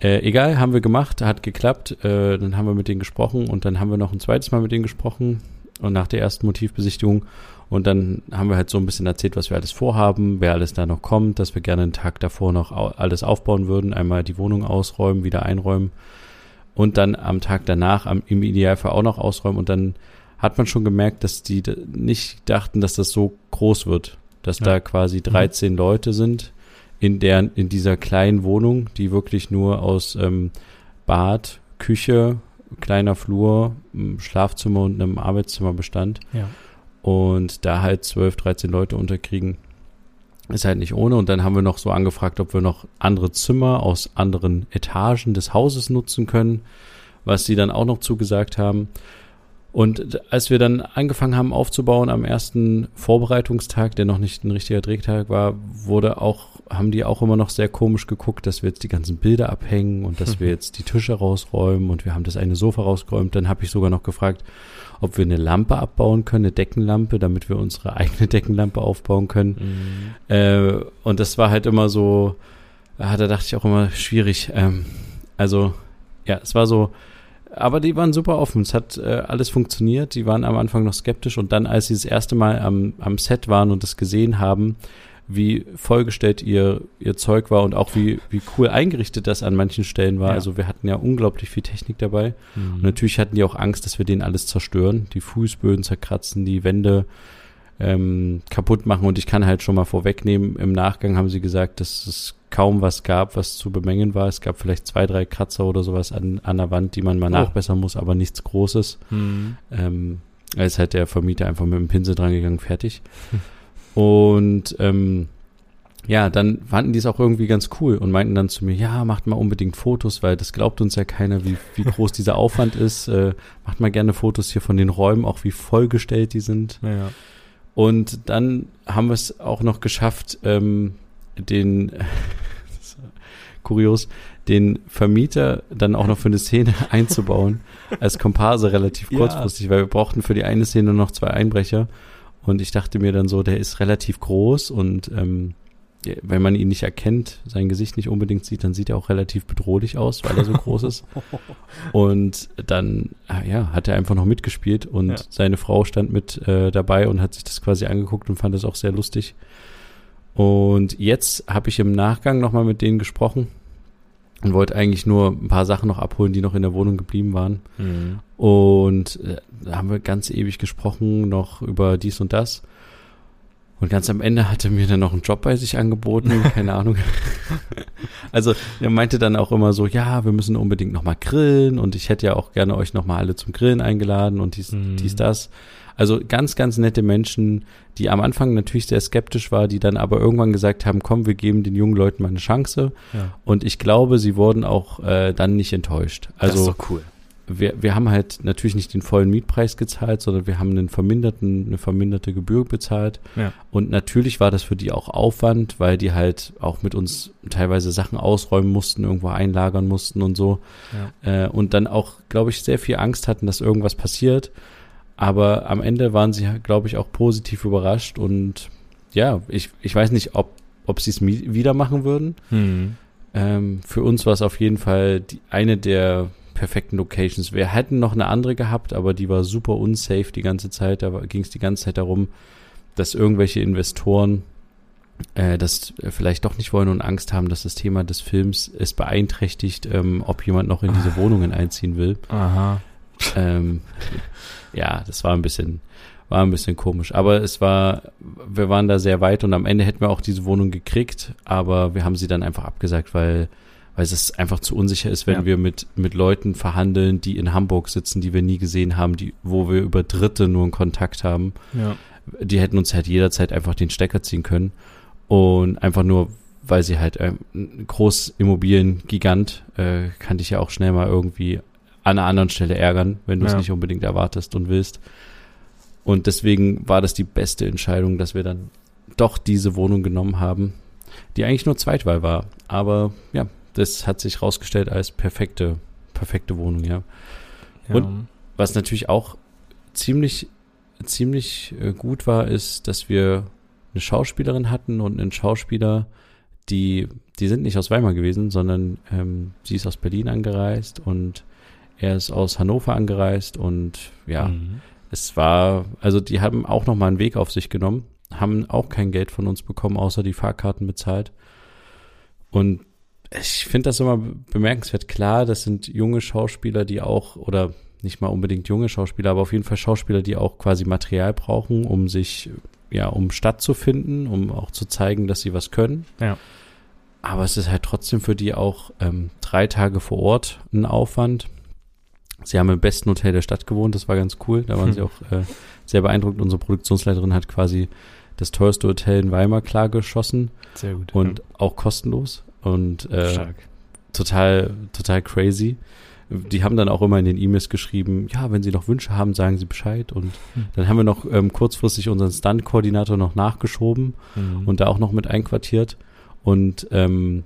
Äh, egal, haben wir gemacht, hat geklappt. Äh, dann haben wir mit denen gesprochen und dann haben wir noch ein zweites Mal mit denen gesprochen und nach der ersten Motivbesichtigung. Und dann haben wir halt so ein bisschen erzählt, was wir alles vorhaben, wer alles da noch kommt, dass wir gerne einen Tag davor noch alles aufbauen würden, einmal die Wohnung ausräumen, wieder einräumen und dann am Tag danach am, im Idealfall auch noch ausräumen und dann hat man schon gemerkt, dass die nicht dachten, dass das so groß wird, dass ja. da quasi 13 mhm. Leute sind in der in dieser kleinen Wohnung, die wirklich nur aus ähm, Bad, Küche, kleiner Flur, Schlafzimmer und einem Arbeitszimmer bestand. Ja. Und da halt 12, 13 Leute unterkriegen, ist halt nicht ohne. Und dann haben wir noch so angefragt, ob wir noch andere Zimmer aus anderen Etagen des Hauses nutzen können, was sie dann auch noch zugesagt haben. Und als wir dann angefangen haben aufzubauen am ersten Vorbereitungstag, der noch nicht ein richtiger Drehtag war, wurde auch, haben die auch immer noch sehr komisch geguckt, dass wir jetzt die ganzen Bilder abhängen und dass wir jetzt die Tische rausräumen und wir haben das eine Sofa rausgeräumt. Dann habe ich sogar noch gefragt, ob wir eine Lampe abbauen können, eine Deckenlampe, damit wir unsere eigene Deckenlampe aufbauen können. Mhm. Äh, und das war halt immer so, da dachte ich auch immer schwierig. Ähm, also, ja, es war so, aber die waren super offen. Es hat äh, alles funktioniert. Die waren am Anfang noch skeptisch und dann, als sie das erste Mal am, am Set waren und das gesehen haben, wie vollgestellt ihr, ihr Zeug war und auch wie, wie cool eingerichtet das an manchen Stellen war. Ja. Also wir hatten ja unglaublich viel Technik dabei. Mhm. Und natürlich hatten die auch Angst, dass wir denen alles zerstören, die Fußböden zerkratzen, die Wände ähm, kaputt machen. Und ich kann halt schon mal vorwegnehmen, im Nachgang haben sie gesagt, dass es kaum was gab, was zu bemängeln war. Es gab vielleicht zwei, drei Kratzer oder sowas an, an der Wand, die man mal oh. nachbessern muss, aber nichts Großes. Mhm. Ähm, da ist halt der Vermieter einfach mit dem Pinsel dran gegangen, fertig. Und ähm, ja, dann fanden die es auch irgendwie ganz cool und meinten dann zu mir, ja, macht mal unbedingt Fotos, weil das glaubt uns ja keiner, wie, wie groß dieser Aufwand ist. Äh, macht mal gerne Fotos hier von den Räumen, auch wie vollgestellt die sind. Ja. Und dann haben wir es auch noch geschafft, ähm, den, kurios, den Vermieter dann auch noch für eine Szene einzubauen, als Komparse relativ kurzfristig, ja. weil wir brauchten für die eine Szene noch zwei Einbrecher. Und ich dachte mir dann so, der ist relativ groß und ähm, wenn man ihn nicht erkennt, sein Gesicht nicht unbedingt sieht, dann sieht er auch relativ bedrohlich aus, weil er so groß ist. Und dann, ah, ja, hat er einfach noch mitgespielt und ja. seine Frau stand mit äh, dabei und hat sich das quasi angeguckt und fand das auch sehr lustig. Und jetzt habe ich im Nachgang nochmal mit denen gesprochen und wollte eigentlich nur ein paar Sachen noch abholen, die noch in der Wohnung geblieben waren. Mhm. Und äh, da haben wir ganz ewig gesprochen, noch über dies und das. Und ganz am Ende hatte mir dann noch einen Job bei sich angeboten, keine Ahnung. also er meinte dann auch immer so, ja, wir müssen unbedingt nochmal grillen und ich hätte ja auch gerne euch nochmal alle zum Grillen eingeladen und dies, mhm. dies, das. Also ganz, ganz nette Menschen, die am Anfang natürlich sehr skeptisch war, die dann aber irgendwann gesagt haben, komm, wir geben den jungen Leuten mal eine Chance. Ja. Und ich glaube, sie wurden auch äh, dann nicht enttäuscht. Also, das ist doch cool wir, wir haben halt natürlich nicht den vollen Mietpreis gezahlt, sondern wir haben einen verminderten, eine verminderte Gebühr bezahlt. Ja. Und natürlich war das für die auch Aufwand, weil die halt auch mit uns teilweise Sachen ausräumen mussten, irgendwo einlagern mussten und so. Ja. Äh, und dann auch, glaube ich, sehr viel Angst hatten, dass irgendwas passiert. Aber am Ende waren sie, glaube ich, auch positiv überrascht und ja, ich, ich weiß nicht, ob, ob sie es wieder machen würden. Hm. Ähm, für uns war es auf jeden Fall die, eine der perfekten Locations. Wir hätten noch eine andere gehabt, aber die war super unsafe die ganze Zeit. Da ging es die ganze Zeit darum, dass irgendwelche Investoren äh, das vielleicht doch nicht wollen und Angst haben, dass das Thema des Films es beeinträchtigt, ähm, ob jemand noch in diese Wohnungen einziehen will. Aha. Ähm, ja, das war ein bisschen, war ein bisschen komisch. Aber es war, wir waren da sehr weit und am Ende hätten wir auch diese Wohnung gekriegt, aber wir haben sie dann einfach abgesagt, weil, weil es einfach zu unsicher ist, wenn ja. wir mit, mit Leuten verhandeln, die in Hamburg sitzen, die wir nie gesehen haben, die, wo wir über Dritte nur einen Kontakt haben. Ja. Die hätten uns halt jederzeit einfach den Stecker ziehen können. Und einfach nur, weil sie halt äh, ein Großimmobilien-Gigant, äh, kann dich ja auch schnell mal irgendwie an einer anderen Stelle ärgern, wenn du es ja. nicht unbedingt erwartest und willst. Und deswegen war das die beste Entscheidung, dass wir dann doch diese Wohnung genommen haben, die eigentlich nur Zweitwahl war. Aber ja, das hat sich rausgestellt als perfekte, perfekte Wohnung, ja. ja. Und was natürlich auch ziemlich, ziemlich äh, gut war, ist, dass wir eine Schauspielerin hatten und einen Schauspieler, die, die sind nicht aus Weimar gewesen, sondern ähm, sie ist aus Berlin angereist und er ist aus Hannover angereist und ja, mhm es war, also die haben auch nochmal einen Weg auf sich genommen, haben auch kein Geld von uns bekommen, außer die Fahrkarten bezahlt. Und ich finde das immer bemerkenswert. Klar, das sind junge Schauspieler, die auch, oder nicht mal unbedingt junge Schauspieler, aber auf jeden Fall Schauspieler, die auch quasi Material brauchen, um sich, ja, um stattzufinden, um auch zu zeigen, dass sie was können. Ja. Aber es ist halt trotzdem für die auch ähm, drei Tage vor Ort ein Aufwand. Sie haben im besten Hotel der Stadt gewohnt, das war ganz cool. Da waren hm. sie auch äh, sehr beeindruckt. Unsere Produktionsleiterin hat quasi das teuerste Hotel in Weimar klar geschossen. Sehr gut. Und ja. auch kostenlos. Und äh, total, total crazy. Die haben dann auch immer in den E-Mails geschrieben, ja, wenn Sie noch Wünsche haben, sagen Sie Bescheid. Und hm. dann haben wir noch ähm, kurzfristig unseren Stunt-Koordinator noch nachgeschoben hm. und da auch noch mit einquartiert. Und ähm,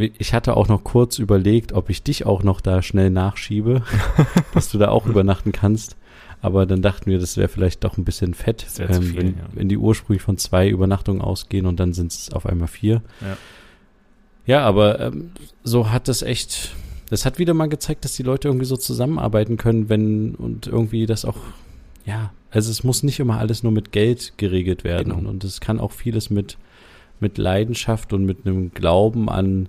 ich hatte auch noch kurz überlegt, ob ich dich auch noch da schnell nachschiebe, dass du da auch übernachten kannst. Aber dann dachten wir, das wäre vielleicht doch ein bisschen fett, ähm, viel, wenn, ja. wenn, die ursprünglich von zwei Übernachtungen ausgehen und dann sind es auf einmal vier. Ja, ja aber ähm, so hat das echt, das hat wieder mal gezeigt, dass die Leute irgendwie so zusammenarbeiten können, wenn und irgendwie das auch, ja, also es muss nicht immer alles nur mit Geld geregelt werden genau. und es kann auch vieles mit, mit Leidenschaft und mit einem Glauben an an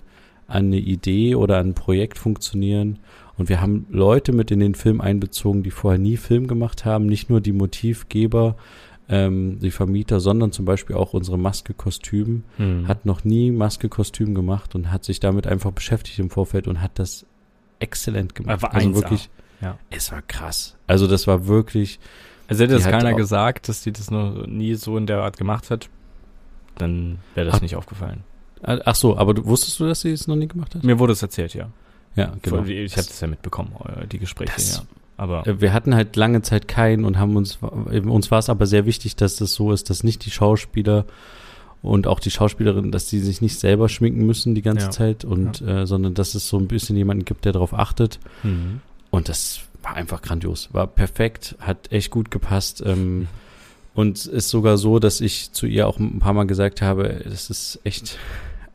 eine Idee oder an ein Projekt funktionieren. Und wir haben Leute mit in den Film einbezogen, die vorher nie Film gemacht haben, nicht nur die Motivgeber, ähm, die Vermieter, sondern zum Beispiel auch unsere Maske-Kostüm, hm. hat noch nie Maske-Kostüm gemacht und hat sich damit einfach beschäftigt im Vorfeld und hat das exzellent gemacht. War also wirklich, ja. es war krass. Also das war wirklich. Also hätte das keiner gesagt, dass die das noch nie so in der Art gemacht hat, dann wäre das Ach, nicht aufgefallen. Äh, ach so, aber du, wusstest du, dass sie es noch nie gemacht hat? Mir wurde es erzählt, ja. Ja, genau. Ich habe das ja mitbekommen, äh, die Gespräche, das, ja. Aber äh, wir hatten halt lange Zeit keinen und haben uns, uns war es aber sehr wichtig, dass das so ist, dass nicht die Schauspieler und auch die Schauspielerin, dass die sich nicht selber schminken müssen die ganze ja. Zeit und ja. äh, sondern dass es so ein bisschen jemanden gibt, der darauf achtet. Mhm. Und das war einfach grandios, war perfekt, hat echt gut gepasst. Ähm. Und ist sogar so, dass ich zu ihr auch ein paar Mal gesagt habe, das ist echt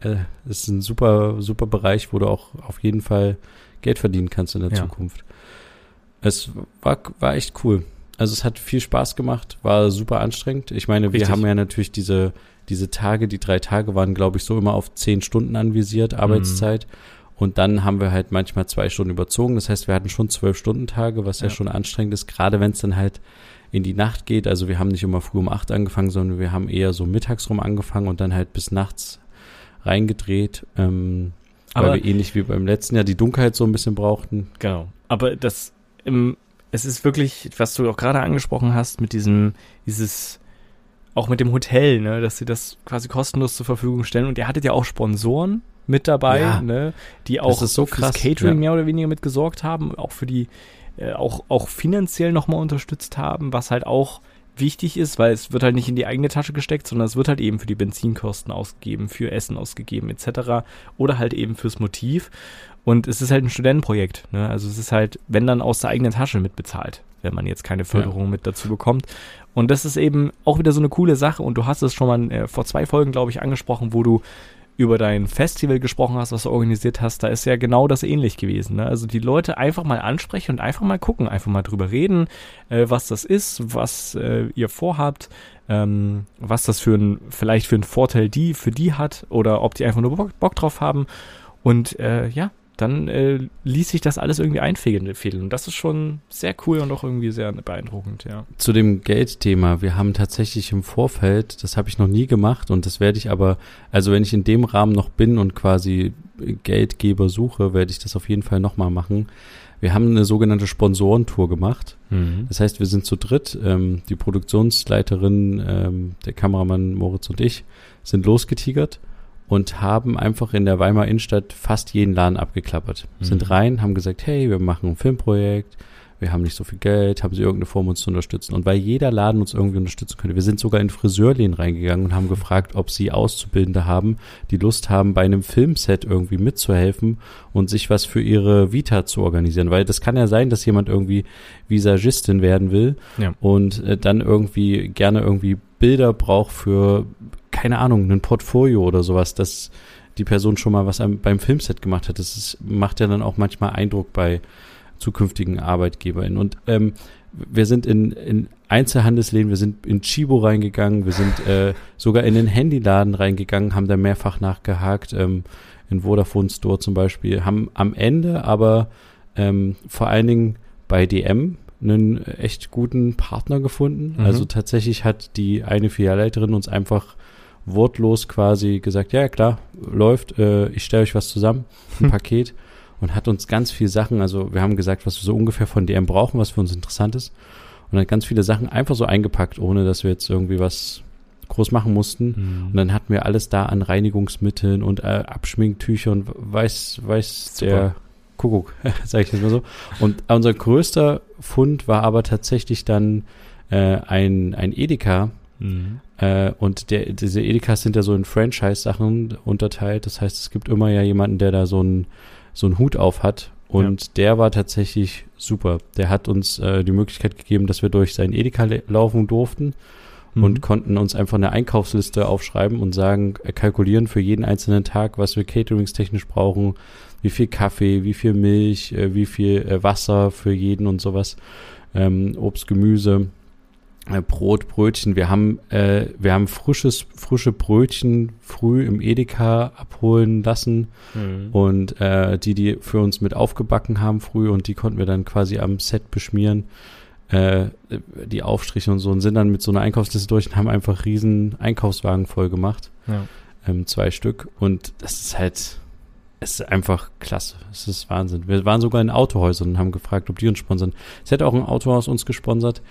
äh, ist ein super, super Bereich, wo du auch auf jeden Fall Geld verdienen kannst in der ja. Zukunft. Es war, war echt cool. Also es hat viel Spaß gemacht, war super anstrengend. Ich meine, Richtig. wir haben ja natürlich diese, diese Tage, die drei Tage waren, glaube ich, so immer auf zehn Stunden anvisiert, mhm. Arbeitszeit. Mhm. Und dann haben wir halt manchmal zwei Stunden überzogen. Das heißt, wir hatten schon zwölf Stunden Tage, was ja, ja schon anstrengend ist, gerade wenn es dann halt in die Nacht geht. Also wir haben nicht immer früh um acht angefangen, sondern wir haben eher so mittags rum angefangen und dann halt bis nachts reingedreht, ähm, aber, weil wir ähnlich wie beim letzten Jahr die Dunkelheit so ein bisschen brauchten. Genau. Aber das, ähm, es ist wirklich, was du auch gerade angesprochen hast, mit diesem, dieses, auch mit dem Hotel, ne, dass sie das quasi kostenlos zur Verfügung stellen. Und ihr hattet ja auch Sponsoren mit dabei, ja, ne, die auch so fürs Catering ja. mehr oder weniger mitgesorgt haben, auch für die, äh, auch, auch finanziell nochmal unterstützt haben, was halt auch wichtig ist, weil es wird halt nicht in die eigene Tasche gesteckt, sondern es wird halt eben für die Benzinkosten ausgegeben, für Essen ausgegeben etc. oder halt eben fürs Motiv. Und es ist halt ein Studentenprojekt. Ne? Also es ist halt, wenn dann aus der eigenen Tasche mitbezahlt, wenn man jetzt keine Förderung ja. mit dazu bekommt. Und das ist eben auch wieder so eine coole Sache. Und du hast es schon mal äh, vor zwei Folgen, glaube ich, angesprochen, wo du über dein Festival gesprochen hast, was du organisiert hast, da ist ja genau das ähnlich gewesen. Ne? Also die Leute einfach mal ansprechen und einfach mal gucken, einfach mal drüber reden, äh, was das ist, was äh, ihr vorhabt, ähm, was das für ein, vielleicht für einen Vorteil die für die hat oder ob die einfach nur Bock, Bock drauf haben. Und äh, ja, dann äh, ließ sich das alles irgendwie einfädeln. Und das ist schon sehr cool und auch irgendwie sehr beeindruckend, ja. Zu dem Geldthema. Wir haben tatsächlich im Vorfeld, das habe ich noch nie gemacht und das werde ich aber, also wenn ich in dem Rahmen noch bin und quasi Geldgeber suche, werde ich das auf jeden Fall nochmal machen. Wir haben eine sogenannte Sponsorentour gemacht. Mhm. Das heißt, wir sind zu dritt. Ähm, die Produktionsleiterin, ähm, der Kameramann Moritz und ich sind losgetigert und haben einfach in der Weimar Innenstadt fast jeden Laden abgeklappert. Mhm. Sind rein, haben gesagt, hey, wir machen ein Filmprojekt, wir haben nicht so viel Geld, haben sie irgendeine Form uns zu unterstützen. Und weil jeder Laden uns irgendwie unterstützen könnte, wir sind sogar in Friseurläden reingegangen und haben gefragt, ob sie Auszubildende haben, die Lust haben, bei einem Filmset irgendwie mitzuhelfen und sich was für ihre Vita zu organisieren. Weil das kann ja sein, dass jemand irgendwie Visagistin werden will ja. und äh, dann irgendwie gerne irgendwie Bilder braucht für keine Ahnung, ein Portfolio oder sowas, dass die Person schon mal was beim Filmset gemacht hat. Das ist, macht ja dann auch manchmal Eindruck bei zukünftigen ArbeitgeberInnen. Und ähm, wir sind in, in Einzelhandelsläden, wir sind in Chibo reingegangen, wir sind äh, sogar in den Handyladen reingegangen, haben da mehrfach nachgehakt, ähm, in Vodafone Store zum Beispiel, haben am Ende aber ähm, vor allen Dingen bei DM einen echt guten Partner gefunden. Mhm. Also tatsächlich hat die eine Filialleiterin uns einfach wortlos quasi gesagt, ja klar, läuft, äh, ich stelle euch was zusammen, ein hm. Paket und hat uns ganz viele Sachen, also wir haben gesagt, was wir so ungefähr von DM brauchen, was für uns interessant ist und hat ganz viele Sachen einfach so eingepackt, ohne dass wir jetzt irgendwie was groß machen mussten. Mhm. Und dann hatten wir alles da an Reinigungsmitteln und äh, Abschminktüchern, weiß, weiß Super. der Kuckuck, sage ich jetzt mal so. Und unser größter Fund war aber tatsächlich dann äh, ein, ein Edeka, Mhm. Äh, und der, diese Edekas sind ja so in Franchise-Sachen unterteilt. Das heißt, es gibt immer ja jemanden, der da so einen so einen Hut auf hat. Und ja. der war tatsächlich super. Der hat uns äh, die Möglichkeit gegeben, dass wir durch sein Edeka laufen durften mhm. und konnten uns einfach eine Einkaufsliste aufschreiben und sagen, äh, kalkulieren für jeden einzelnen Tag, was wir cateringstechnisch brauchen, wie viel Kaffee, wie viel Milch, äh, wie viel äh, Wasser für jeden und sowas, ähm, Obst, Gemüse Brot, Brötchen. Wir haben, äh, wir haben frisches, frische Brötchen früh im Edeka abholen lassen mhm. und äh, die, die für uns mit aufgebacken haben früh und die konnten wir dann quasi am Set beschmieren. Äh, die Aufstriche und so und sind dann mit so einer Einkaufsliste durch und haben einfach riesen Einkaufswagen voll gemacht. Ja. Ähm, zwei Stück. Und das ist halt, es ist einfach klasse. Es ist Wahnsinn. Wir waren sogar in Autohäusern und haben gefragt, ob die uns sponsern. Es hätte auch ein Autohaus uns gesponsert.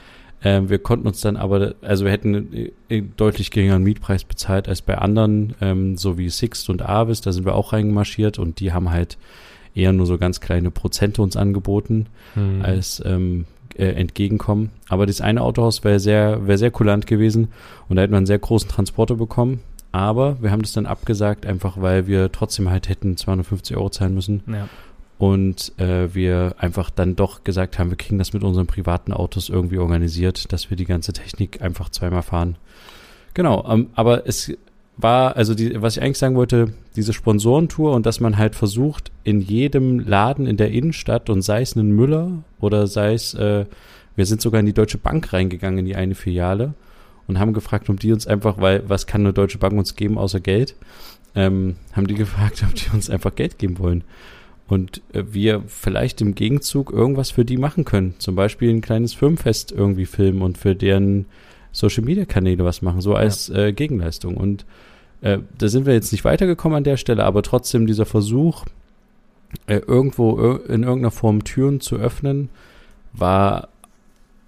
Ähm, wir konnten uns dann aber, also wir hätten einen deutlich geringeren Mietpreis bezahlt als bei anderen, ähm, so wie Sixt und Avis, da sind wir auch reingemarschiert und die haben halt eher nur so ganz kleine Prozente uns angeboten hm. als ähm, äh, Entgegenkommen. Aber das eine Autohaus wäre sehr, wäre sehr kulant gewesen und da hätten wir einen sehr großen Transporter bekommen. Aber wir haben das dann abgesagt, einfach weil wir trotzdem halt hätten 250 Euro zahlen müssen. Ja und äh, wir einfach dann doch gesagt haben, wir kriegen das mit unseren privaten Autos irgendwie organisiert, dass wir die ganze Technik einfach zweimal fahren. Genau, ähm, aber es war, also die, was ich eigentlich sagen wollte, diese Sponsorentour und dass man halt versucht, in jedem Laden in der Innenstadt und sei es einen Müller oder sei es, äh, wir sind sogar in die Deutsche Bank reingegangen, in die eine Filiale und haben gefragt, ob die uns einfach, weil was kann eine Deutsche Bank uns geben außer Geld, ähm, haben die gefragt, ob die uns einfach Geld geben wollen und äh, wir vielleicht im Gegenzug irgendwas für die machen können. Zum Beispiel ein kleines Firmenfest irgendwie filmen und für deren Social Media Kanäle was machen, so als ja. äh, Gegenleistung. Und äh, da sind wir jetzt nicht weitergekommen an der Stelle, aber trotzdem dieser Versuch, äh, irgendwo in irgendeiner Form Türen zu öffnen, war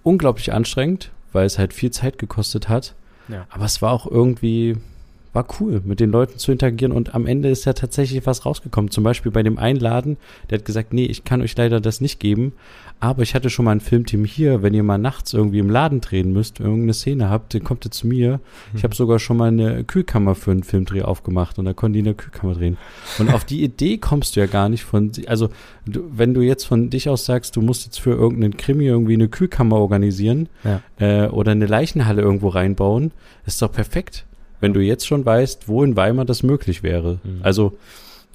unglaublich anstrengend, weil es halt viel Zeit gekostet hat. Ja. Aber es war auch irgendwie war cool, mit den Leuten zu interagieren und am Ende ist ja tatsächlich was rausgekommen. Zum Beispiel bei dem Einladen, der hat gesagt, nee, ich kann euch leider das nicht geben, aber ich hatte schon mal ein Filmteam hier, wenn ihr mal nachts irgendwie im Laden drehen müsst, irgendeine Szene habt, dann kommt ihr zu mir. Ich habe mhm. sogar schon mal eine Kühlkammer für einen Filmdreh aufgemacht und da konnten die in der Kühlkammer drehen. Und auf die Idee kommst du ja gar nicht von, also du, wenn du jetzt von dich aus sagst, du musst jetzt für irgendeinen Krimi irgendwie eine Kühlkammer organisieren ja. äh, oder eine Leichenhalle irgendwo reinbauen, ist doch perfekt wenn du jetzt schon weißt, wo in Weimar das möglich wäre. Mhm. Also,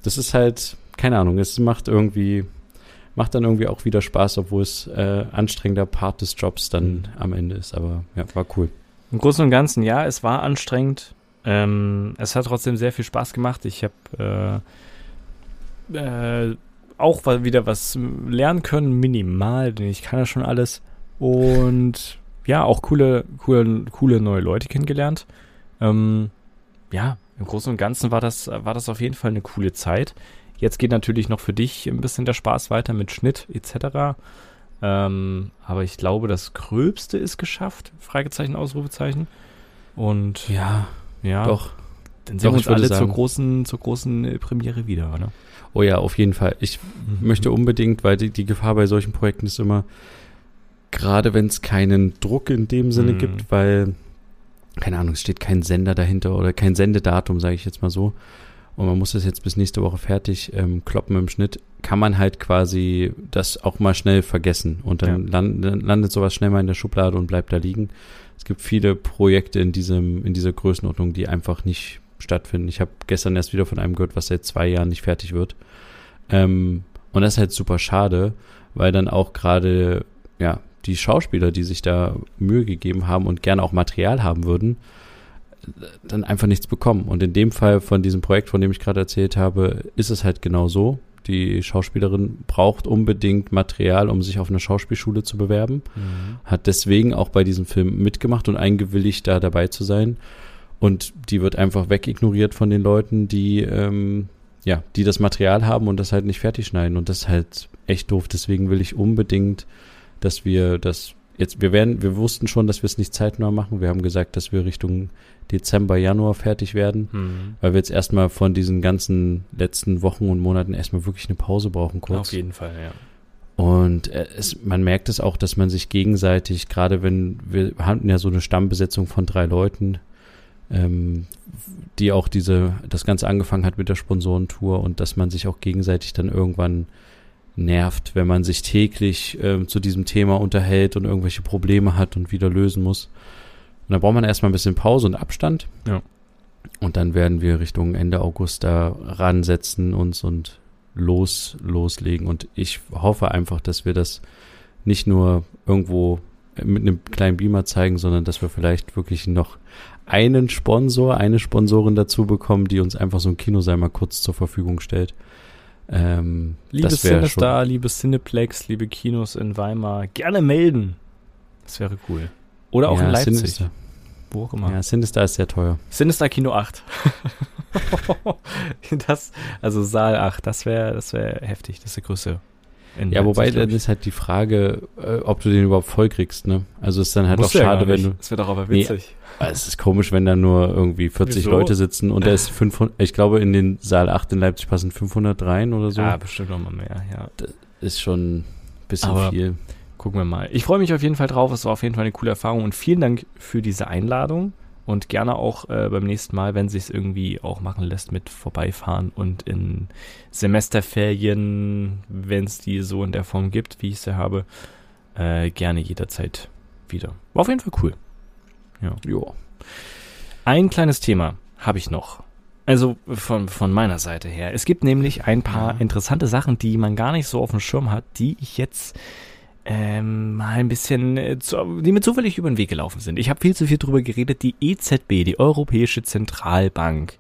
das ist halt, keine Ahnung, es macht irgendwie, macht dann irgendwie auch wieder Spaß, obwohl es äh, anstrengender Part des Jobs dann mhm. am Ende ist. Aber ja, war cool. Im Großen und Ganzen, ja, es war anstrengend. Ähm, es hat trotzdem sehr viel Spaß gemacht. Ich habe äh, äh, auch wieder was lernen können, minimal, denn ich kann ja schon alles. Und ja, auch coole, coole, coole neue Leute kennengelernt. Ähm, ja, im Großen und Ganzen war das, war das auf jeden Fall eine coole Zeit. Jetzt geht natürlich noch für dich ein bisschen der Spaß weiter mit Schnitt etc. Ähm, aber ich glaube, das Gröbste ist geschafft. Fragezeichen, Ausrufezeichen. Und ja, ja, doch. Dann sehen doch, wir uns alle zur großen, zur großen äh, Premiere wieder, oder? Oh ja, auf jeden Fall. Ich mhm. möchte unbedingt, weil die, die Gefahr bei solchen Projekten ist immer, gerade wenn es keinen Druck in dem Sinne mhm. gibt, weil keine Ahnung, es steht kein Sender dahinter oder kein Sendedatum, sage ich jetzt mal so. Und man muss das jetzt bis nächste Woche fertig ähm, kloppen im Schnitt, kann man halt quasi das auch mal schnell vergessen. Und dann, ja. land, dann landet sowas schnell mal in der Schublade und bleibt da liegen. Es gibt viele Projekte in diesem, in dieser Größenordnung, die einfach nicht stattfinden. Ich habe gestern erst wieder von einem gehört, was seit zwei Jahren nicht fertig wird. Ähm, und das ist halt super schade, weil dann auch gerade, ja, die Schauspieler, die sich da Mühe gegeben haben und gerne auch Material haben würden, dann einfach nichts bekommen. Und in dem Fall von diesem Projekt, von dem ich gerade erzählt habe, ist es halt genau so. Die Schauspielerin braucht unbedingt Material, um sich auf eine Schauspielschule zu bewerben. Mhm. Hat deswegen auch bei diesem Film mitgemacht und eingewilligt, da dabei zu sein. Und die wird einfach wegignoriert von den Leuten, die, ähm, ja, die das Material haben und das halt nicht fertig schneiden. Und das ist halt echt doof. Deswegen will ich unbedingt dass wir das jetzt, wir werden, wir wussten schon, dass wir es nicht zeitnah machen. Wir haben gesagt, dass wir Richtung Dezember, Januar fertig werden, mhm. weil wir jetzt erstmal von diesen ganzen letzten Wochen und Monaten erstmal wirklich eine Pause brauchen kurz. Auf jeden Fall, ja. Und äh, es, man merkt es auch, dass man sich gegenseitig, gerade wenn wir hatten ja so eine Stammbesetzung von drei Leuten, ähm, die auch diese, das Ganze angefangen hat mit der Sponsorentour und dass man sich auch gegenseitig dann irgendwann nervt, wenn man sich täglich äh, zu diesem Thema unterhält und irgendwelche Probleme hat und wieder lösen muss. Und da braucht man erstmal ein bisschen Pause und Abstand. Ja. Und dann werden wir Richtung Ende August da ransetzen uns und los, loslegen. Und ich hoffe einfach, dass wir das nicht nur irgendwo mit einem kleinen Beamer zeigen, sondern dass wir vielleicht wirklich noch einen Sponsor, eine Sponsorin dazu bekommen, die uns einfach so ein Kinosaal mal kurz zur Verfügung stellt. Ähm, liebe Cinestar, liebe Cineplex, liebe Kinos in Weimar, gerne melden. Das wäre cool. Oder auch ja, in Leipzig. Sinister. Wo auch immer. Ja, Sinister ist sehr teuer. Sinister Kino 8. das, also Saal 8, das wäre das wär heftig. Das ist der größte ja, wobei dann ist halt die Frage, äh, ob du den überhaupt voll kriegst, ne? Also ist dann halt Musst auch schade, wenn du. Das wird auch aber witzig. Nee, es ist komisch, wenn da nur irgendwie 40 Wieso? Leute sitzen und da ist 500, ich glaube in den Saal 8 in Leipzig passen 500 rein oder so. Ja, bestimmt noch mal mehr, ja. Das ist schon ein bisschen aber viel. Gucken wir mal. Ich freue mich auf jeden Fall drauf. Es war auf jeden Fall eine coole Erfahrung und vielen Dank für diese Einladung und gerne auch äh, beim nächsten Mal, wenn sich irgendwie auch machen lässt, mit vorbeifahren und in Semesterferien, wenn es die so in der Form gibt, wie ich sie habe, äh, gerne jederzeit wieder. War auf jeden Fall cool. Ja. Jo. Ein kleines Thema habe ich noch. Also von, von meiner Seite her. Es gibt nämlich ein paar interessante Sachen, die man gar nicht so auf dem Schirm hat, die ich jetzt ähm, mal ein bisschen, äh, zu, die mir zufällig über den Weg gelaufen sind. Ich habe viel zu viel drüber geredet. Die EZB, die Europäische Zentralbank,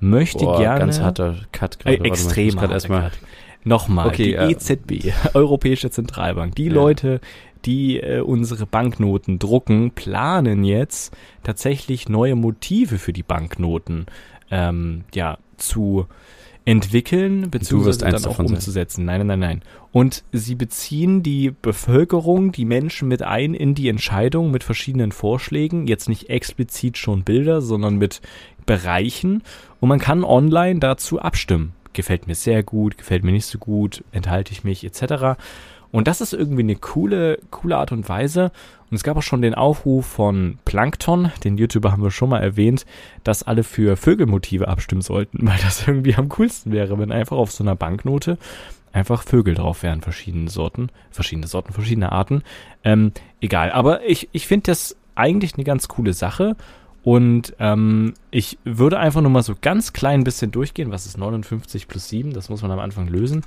möchte Boah, gerne. Ganz harter Cut gerade. Äh, extrem harter erstmal. Cut. Nochmal, okay, die ja. EZB, Europäische Zentralbank, die ja. Leute, die äh, unsere Banknoten drucken, planen jetzt tatsächlich neue Motive für die Banknoten ähm, ja, zu entwickeln, beziehungsweise dann auch umzusetzen. Nein, nein, nein, nein. Und sie beziehen die Bevölkerung, die Menschen mit ein in die Entscheidung mit verschiedenen Vorschlägen. Jetzt nicht explizit schon Bilder, sondern mit Bereichen. Und man kann online dazu abstimmen. Gefällt mir sehr gut, gefällt mir nicht so gut, enthalte ich mich, etc. Und das ist irgendwie eine coole, coole Art und Weise. Und es gab auch schon den Aufruf von Plankton, den YouTuber haben wir schon mal erwähnt, dass alle für Vögelmotive abstimmen sollten, weil das irgendwie am coolsten wäre, wenn einfach auf so einer Banknote einfach Vögel drauf wären, verschiedene Sorten, verschiedene Sorten, verschiedene Arten. Ähm, egal, aber ich, ich finde das eigentlich eine ganz coole Sache. Und ähm, ich würde einfach nur mal so ganz klein bisschen durchgehen. Was ist 59 plus 7? Das muss man am Anfang lösen.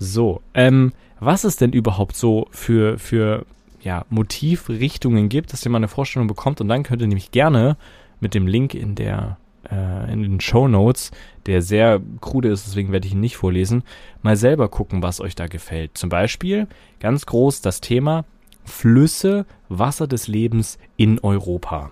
So, ähm, was es denn überhaupt so für, für ja, Motivrichtungen gibt, dass ihr mal eine Vorstellung bekommt und dann könnt ihr nämlich gerne mit dem Link in der äh, in den Show Notes, der sehr krude ist, deswegen werde ich ihn nicht vorlesen, mal selber gucken, was euch da gefällt. Zum Beispiel ganz groß das Thema Flüsse, Wasser des Lebens in Europa.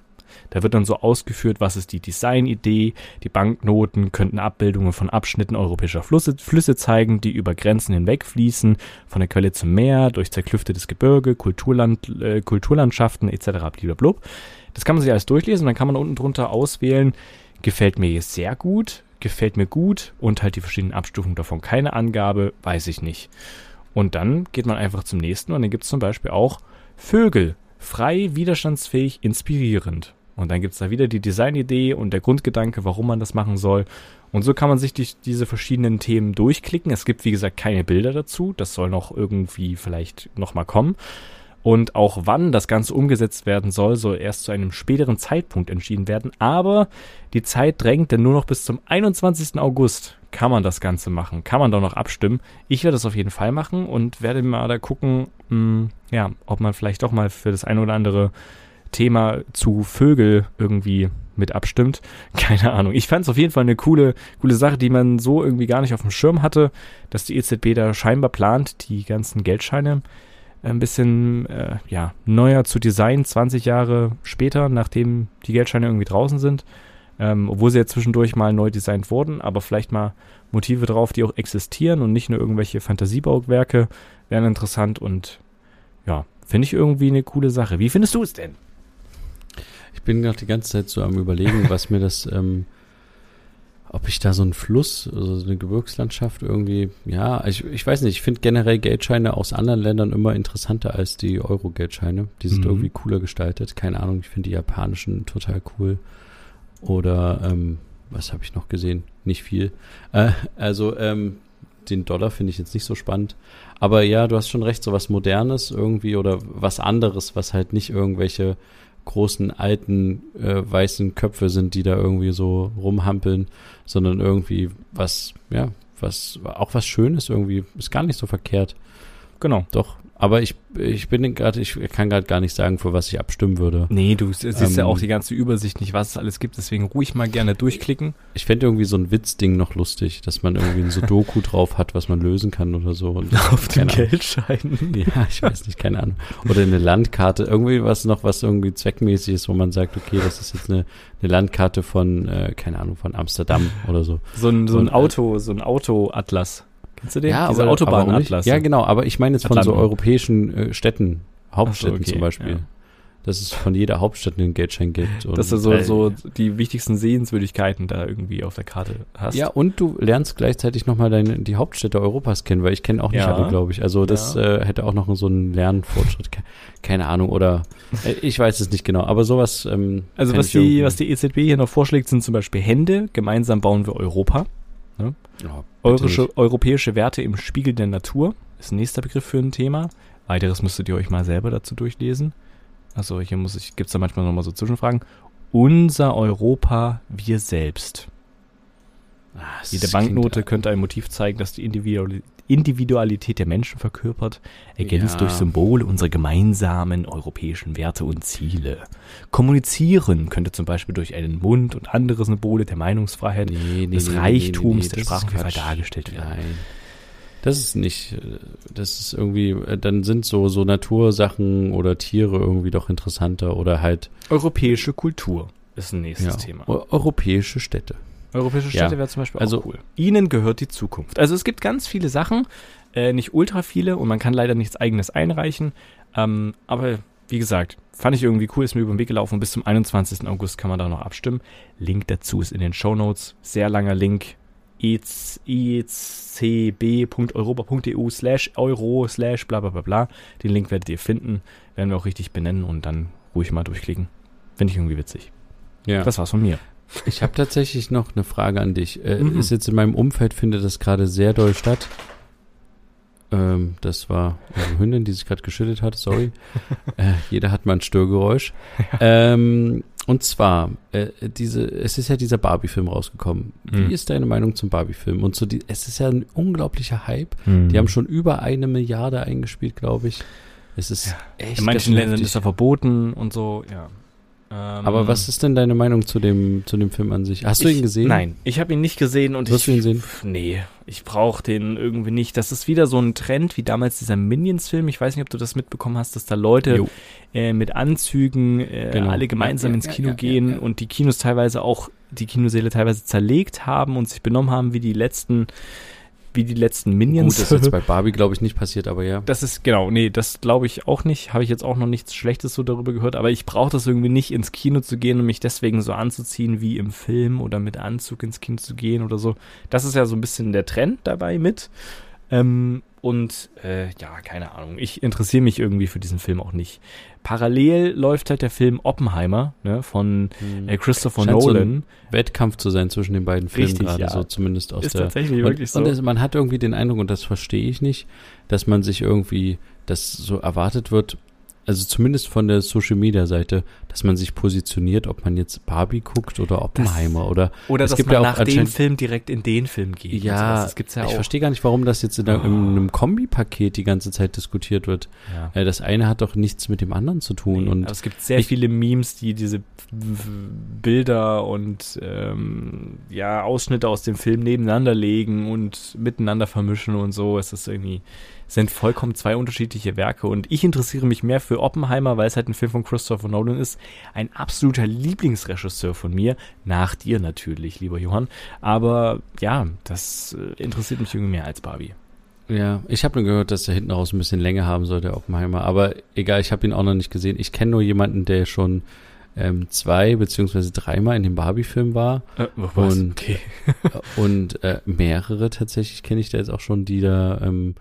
Da wird dann so ausgeführt, was ist die Designidee. Die Banknoten könnten Abbildungen von Abschnitten europäischer Flüsse, Flüsse zeigen, die über Grenzen hinweg fließen, von der Quelle zum Meer, durch zerklüftetes Gebirge, Kulturland, äh, Kulturlandschaften etc. Blablabla. Das kann man sich alles durchlesen, dann kann man unten drunter auswählen, gefällt mir jetzt sehr gut, gefällt mir gut und halt die verschiedenen Abstufungen davon. Keine Angabe, weiß ich nicht. Und dann geht man einfach zum nächsten und dann gibt es zum Beispiel auch Vögel. Frei, widerstandsfähig, inspirierend. Und dann gibt es da wieder die Designidee und der Grundgedanke, warum man das machen soll. Und so kann man sich die, diese verschiedenen Themen durchklicken. Es gibt, wie gesagt, keine Bilder dazu. Das soll noch irgendwie vielleicht nochmal kommen. Und auch wann das Ganze umgesetzt werden soll, soll erst zu einem späteren Zeitpunkt entschieden werden. Aber die Zeit drängt, denn nur noch bis zum 21. August kann man das Ganze machen. Kann man da noch abstimmen. Ich werde das auf jeden Fall machen und werde mal da gucken, mh, hm, ja, ob man vielleicht doch mal für das eine oder andere Thema zu Vögel irgendwie mit abstimmt. Keine Ahnung. Ich fand es auf jeden Fall eine coole, coole Sache, die man so irgendwie gar nicht auf dem Schirm hatte, dass die EZB da scheinbar plant, die ganzen Geldscheine ein bisschen äh, ja, neuer zu designen, 20 Jahre später, nachdem die Geldscheine irgendwie draußen sind. Ähm, obwohl sie ja zwischendurch mal neu designt wurden, aber vielleicht mal Motive drauf, die auch existieren und nicht nur irgendwelche Fantasiebauwerke wären interessant und ja, finde ich irgendwie eine coole Sache. Wie findest du es denn? Ich bin gerade die ganze Zeit so am überlegen, was mir das, ähm, ob ich da so einen Fluss, also so eine Gebirgslandschaft irgendwie, ja, ich, ich weiß nicht, ich finde generell Geldscheine aus anderen Ländern immer interessanter als die Euro-Geldscheine. Die sind mhm. irgendwie cooler gestaltet. Keine Ahnung, ich finde die japanischen total cool. Oder, ähm, was habe ich noch gesehen? Nicht viel. Äh, also, ähm, den Dollar finde ich jetzt nicht so spannend. Aber ja, du hast schon recht, so was Modernes irgendwie oder was anderes, was halt nicht irgendwelche großen alten äh, weißen Köpfe sind, die da irgendwie so rumhampeln, sondern irgendwie was, ja, was auch was Schönes irgendwie ist gar nicht so verkehrt. Genau. Doch. Aber ich, ich bin gerade, ich kann gerade gar nicht sagen, für was ich abstimmen würde. Nee, du siehst ähm, ja auch die ganze Übersicht nicht, was es alles gibt, deswegen ruhig mal gerne durchklicken. Ich fände irgendwie so ein Witzding noch lustig, dass man irgendwie ein Sudoku drauf hat, was man lösen kann oder so. Und Auf den Geldscheinen. Ja, ich weiß nicht, keine Ahnung. Oder eine Landkarte, irgendwie was noch, was irgendwie zweckmäßig ist, wo man sagt, okay, das ist jetzt eine, eine Landkarte von, äh, keine Ahnung, von Amsterdam oder so. So ein, so ein Auto, so ein Auto-Atlas. Kennst du den? Ja, Diese Autobahnatlas. Ja, genau, aber ich meine jetzt von Atlanten. so europäischen äh, Städten, Hauptstädten so, okay, zum Beispiel. Ja. Dass es von jeder Hauptstadt einen Geldschein gibt. Und, Dass du so, so die wichtigsten Sehenswürdigkeiten da irgendwie auf der Karte hast. Ja, und du lernst gleichzeitig nochmal deine, die Hauptstädte Europas kennen, weil ich kenne auch nicht ja. alle, glaube ich. Also das ja. äh, hätte auch noch so einen Lernfortschritt. Keine Ahnung, oder äh, ich weiß es nicht genau, aber sowas. Ähm, also was die, was die EZB hier noch vorschlägt, sind zum Beispiel Hände. Gemeinsam bauen wir Europa. Ne? Ja, Eurische, europäische Werte im Spiegel der Natur ist ein nächster Begriff für ein Thema. Weiteres müsstet ihr euch mal selber dazu durchlesen. Also hier muss ich, gibt's da manchmal nochmal so Zwischenfragen. Unser Europa, wir selbst. Ah, Jede Banknote könnte ein Motiv zeigen, das die Individualität der Menschen verkörpert, ergänzt ja. durch Symbole unserer gemeinsamen europäischen Werte und Ziele. Kommunizieren könnte zum Beispiel durch einen Mund und andere Symbole der Meinungsfreiheit, nee, nee, des nee, Reichtums, der Sprachvielfalt dargestellt werden. Nein. Das ist nicht, das ist irgendwie, dann sind so, so Natursachen oder Tiere irgendwie doch interessanter oder halt. Europäische Kultur ist ein nächstes ja, Thema. Europäische Städte. Europäische Städte ja. wäre zum Beispiel also, cool. Ihnen gehört die Zukunft. Also es gibt ganz viele Sachen, äh, nicht ultra viele und man kann leider nichts eigenes einreichen. Ähm, aber wie gesagt, fand ich irgendwie cool, ist mir über den Weg gelaufen. Bis zum 21. August kann man da noch abstimmen. Link dazu ist in den Show Notes. Sehr langer Link. ecb.europa.eu slash euro slash bla bla bla bla. Den Link werdet ihr finden. Werden wir auch richtig benennen und dann ruhig mal durchklicken. Finde ich irgendwie witzig. Ja. Das war's von mir. Ich habe tatsächlich noch eine Frage an dich. Äh, mhm. Ist jetzt in meinem Umfeld findet das gerade sehr doll statt. Ähm, das war eine Hündin, die sich gerade geschüttet hat, sorry. äh, jeder hat mal ein Störgeräusch. Ähm, und zwar, äh, diese, es ist ja dieser Barbie-Film rausgekommen. Wie mhm. ist deine Meinung zum Barbie-Film? Und so die, es ist ja ein unglaublicher Hype. Mhm. Die haben schon über eine Milliarde eingespielt, glaube ich. Es ist ja. echt. In manchen Ländern ist er verboten und so, ja. Ähm, Aber was ist denn deine Meinung zu dem, zu dem Film an sich? Hast ich, du ihn gesehen? Nein, ich habe ihn nicht gesehen und Wirst ich. Du ihn sehen? Nee, ich brauche den irgendwie nicht. Das ist wieder so ein Trend wie damals dieser Minions-Film. Ich weiß nicht, ob du das mitbekommen hast, dass da Leute äh, mit Anzügen äh, genau. alle gemeinsam ja, ins Kino ja, ja, gehen und die Kinos teilweise auch, die Kinosäle teilweise zerlegt haben und sich benommen haben wie die letzten wie die letzten Minions. Gut, das ist jetzt bei Barbie, glaube ich, nicht passiert, aber ja. Das ist, genau, nee, das glaube ich auch nicht. Habe ich jetzt auch noch nichts Schlechtes so darüber gehört, aber ich brauche das irgendwie nicht, ins Kino zu gehen und mich deswegen so anzuziehen wie im Film oder mit Anzug ins Kino zu gehen oder so. Das ist ja so ein bisschen der Trend dabei mit. Ähm, und äh, ja, keine Ahnung. Ich interessiere mich irgendwie für diesen Film auch nicht. Parallel läuft halt der Film Oppenheimer ne, von hm. äh, Christopher Scheint Nolan. So ein Wettkampf zu sein zwischen den beiden Filmen gerade, ja. so zumindest aus ist der. Tatsächlich und, wirklich so. Und es, man hat irgendwie den Eindruck, und das verstehe ich nicht, dass man sich irgendwie, dass so erwartet wird, also zumindest von der Social Media Seite, dass man sich positioniert, ob man jetzt Barbie guckt oder Oppenheimer das, oder oder dass man ja nach dem Film direkt in den Film geht. Ja, das gibt's ja ich verstehe gar nicht, warum das jetzt in, oh. in einem Kombipaket die ganze Zeit diskutiert wird. Ja. Das eine hat doch nichts mit dem anderen zu tun. Nee, und es gibt sehr ich, viele Memes, die diese Bilder und ähm, ja Ausschnitte aus dem Film nebeneinander legen und miteinander vermischen und so. Es ist irgendwie sind vollkommen zwei unterschiedliche Werke und ich interessiere mich mehr für Oppenheimer, weil es halt ein Film von Christopher Nolan ist. Ein absoluter Lieblingsregisseur von mir, nach dir natürlich, lieber Johann. Aber ja, das äh, interessiert mich irgendwie mehr als Barbie. Ja, ich habe nur gehört, dass er hinten raus ein bisschen Länge haben soll, der Oppenheimer. Aber egal, ich habe ihn auch noch nicht gesehen. Ich kenne nur jemanden, der schon ähm, zwei beziehungsweise dreimal in dem Barbie-Film war. Äh, was? Und, okay. und äh, mehrere tatsächlich kenne ich da jetzt auch schon, die da ähm,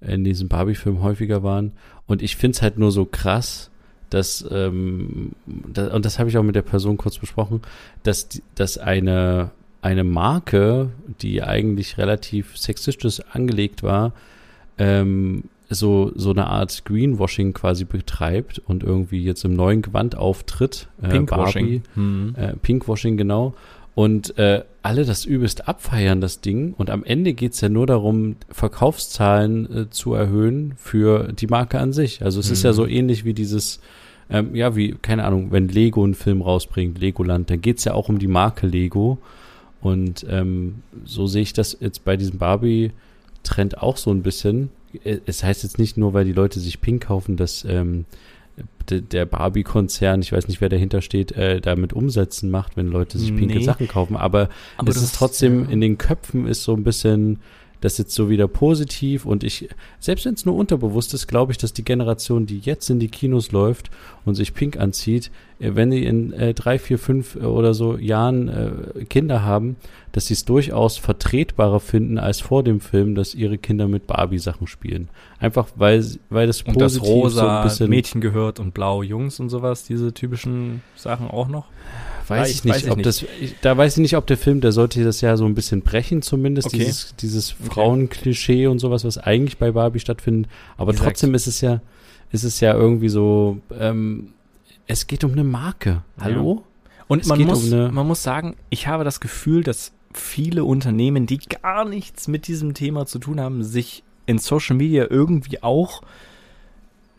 in diesem Barbie-Film häufiger waren. Und ich finde es halt nur so krass, dass, ähm, da, und das habe ich auch mit der Person kurz besprochen, dass, dass eine, eine Marke, die eigentlich relativ sexistisch angelegt war, ähm, so, so eine Art Greenwashing quasi betreibt und irgendwie jetzt im neuen Gewand auftritt. Äh, Pinkwashing. Barbie, mhm. äh, Pinkwashing, genau und äh, alle das übelst abfeiern, das Ding. Und am Ende geht's ja nur darum, Verkaufszahlen äh, zu erhöhen für die Marke an sich. Also es mhm. ist ja so mhm. ähnlich wie dieses, ähm, ja, wie, keine Ahnung, wenn Lego einen Film rausbringt, Legoland, dann geht's ja auch um die Marke Lego. Und ähm, so sehe ich das jetzt bei diesem Barbie-Trend auch so ein bisschen. Äh, es heißt jetzt nicht nur, weil die Leute sich pink kaufen, dass ähm, der Barbie-Konzern, ich weiß nicht, wer dahinter steht, äh, damit Umsätzen macht, wenn Leute sich pinke nee. Sachen kaufen. Aber, aber es ist trotzdem, ja. in den Köpfen ist so ein bisschen das jetzt so wieder positiv und ich, selbst wenn es nur unterbewusst ist, glaube ich, dass die Generation, die jetzt in die Kinos läuft und sich pink anzieht, äh, wenn die in äh, drei, vier, fünf äh, oder so Jahren äh, Kinder haben, dass sie es durchaus vertretbarer finden als vor dem Film, dass ihre Kinder mit Barbie-Sachen spielen. Einfach weil, weil das und positiv das rosa so ein bisschen Mädchen gehört und blau Jungs und sowas, diese typischen Sachen auch noch? Weiß ich, ich nicht, weiß ich ob nicht. das, ich, da weiß ich nicht, ob der Film, der sollte das ja so ein bisschen brechen, zumindest okay. dieses, dieses Frauenklischee und sowas, was eigentlich bei Barbie stattfindet. Aber Exakt. trotzdem ist es ja, ist es ja irgendwie so, ähm, es geht um eine Marke. Hallo? Ja. Und man muss, um man muss sagen, ich habe das Gefühl, dass viele Unternehmen, die gar nichts mit diesem Thema zu tun haben, sich in Social Media irgendwie auch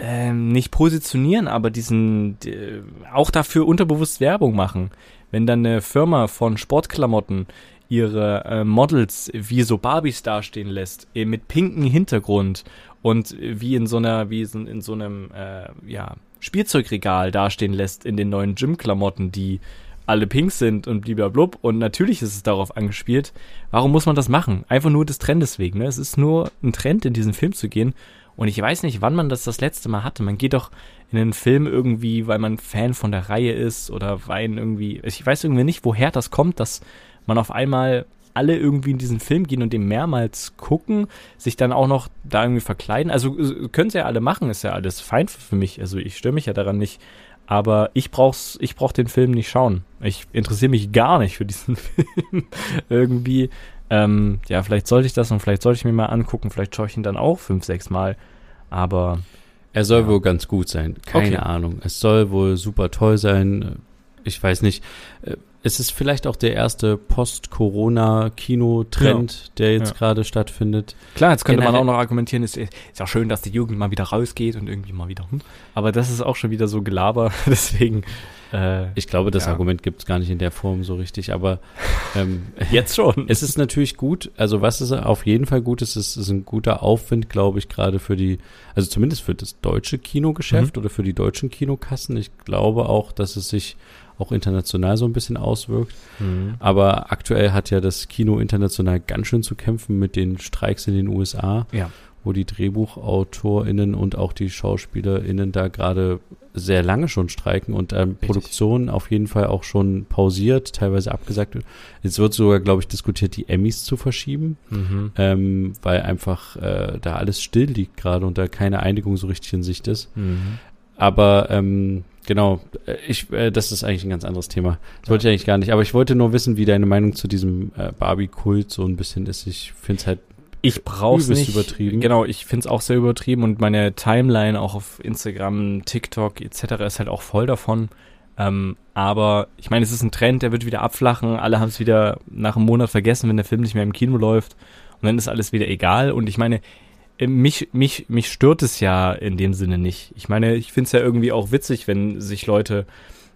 ähm, nicht positionieren, aber diesen äh, auch dafür unterbewusst Werbung machen. Wenn dann eine Firma von Sportklamotten ihre äh, Models wie so Barbies dastehen lässt, äh, mit pinkem Hintergrund und wie in so einer, wie in, in so einem, äh, ja, Spielzeugregal dastehen lässt in den neuen Gym-Klamotten, die alle pink sind und blub und natürlich ist es darauf angespielt. Warum muss man das machen? Einfach nur des Trendes wegen. Ne? Es ist nur ein Trend, in diesen Film zu gehen. Und ich weiß nicht, wann man das das letzte Mal hatte. Man geht doch in einen Film irgendwie, weil man Fan von der Reihe ist oder weil irgendwie, ich weiß irgendwie nicht, woher das kommt, dass man auf einmal alle irgendwie in diesen Film gehen und den mehrmals gucken, sich dann auch noch da irgendwie verkleiden. Also äh, können sie ja alle machen, ist ja alles fein für mich. Also ich störe mich ja daran nicht. Aber ich brauch's, ich brauch den Film nicht schauen. Ich interessiere mich gar nicht für diesen Film. irgendwie. Ähm, ja, vielleicht sollte ich das und vielleicht sollte ich mir mal angucken. Vielleicht schaue ich ihn dann auch fünf, sechs Mal. Aber. Er soll ja. wohl ganz gut sein. Keine okay. Ahnung. Es soll wohl super toll sein. Ich weiß nicht. Äh, es ist vielleicht auch der erste Post-Corona-Kino-Trend, ja. der jetzt ja. gerade stattfindet. Klar, jetzt könnte Generell man auch noch argumentieren, es ist, ist ja schön, dass die Jugend mal wieder rausgeht und irgendwie mal wieder. Hm. Aber das ist auch schon wieder so Gelaber, deswegen. Äh, ich glaube, das ja. Argument gibt es gar nicht in der Form so richtig, aber ähm, jetzt schon. Es ist natürlich gut, also was ist auf jeden Fall gut ist, ist, ist ein guter Aufwind, glaube ich, gerade für die, also zumindest für das deutsche Kinogeschäft mhm. oder für die deutschen Kinokassen. Ich glaube auch, dass es sich auch international so ein bisschen auswirkt. Mhm. Aber aktuell hat ja das Kino international ganz schön zu kämpfen mit den Streiks in den USA, ja. Wo die DrehbuchautorInnen und auch die SchauspielerInnen da gerade sehr lange schon streiken und ähm, Produktionen auf jeden Fall auch schon pausiert, teilweise abgesagt. Jetzt wird sogar, glaube ich, diskutiert, die Emmys zu verschieben, mhm. ähm, weil einfach äh, da alles still liegt gerade und da keine Einigung so richtig in Sicht ist. Mhm. Aber ähm, genau, äh, ich, äh, das ist eigentlich ein ganz anderes Thema. Das ja. wollte ich eigentlich gar nicht. Aber ich wollte nur wissen, wie deine Meinung zu diesem äh, Barbie-Kult so ein bisschen ist. Ich finde es halt ich brauch's nicht. übertrieben. Genau, ich find's auch sehr übertrieben und meine Timeline auch auf Instagram, TikTok etc. ist halt auch voll davon. Ähm, aber ich meine, es ist ein Trend, der wird wieder abflachen. Alle haben es wieder nach einem Monat vergessen, wenn der Film nicht mehr im Kino läuft. Und dann ist alles wieder egal. Und ich meine, äh, mich, mich, mich stört es ja in dem Sinne nicht. Ich meine, ich finde es ja irgendwie auch witzig, wenn sich Leute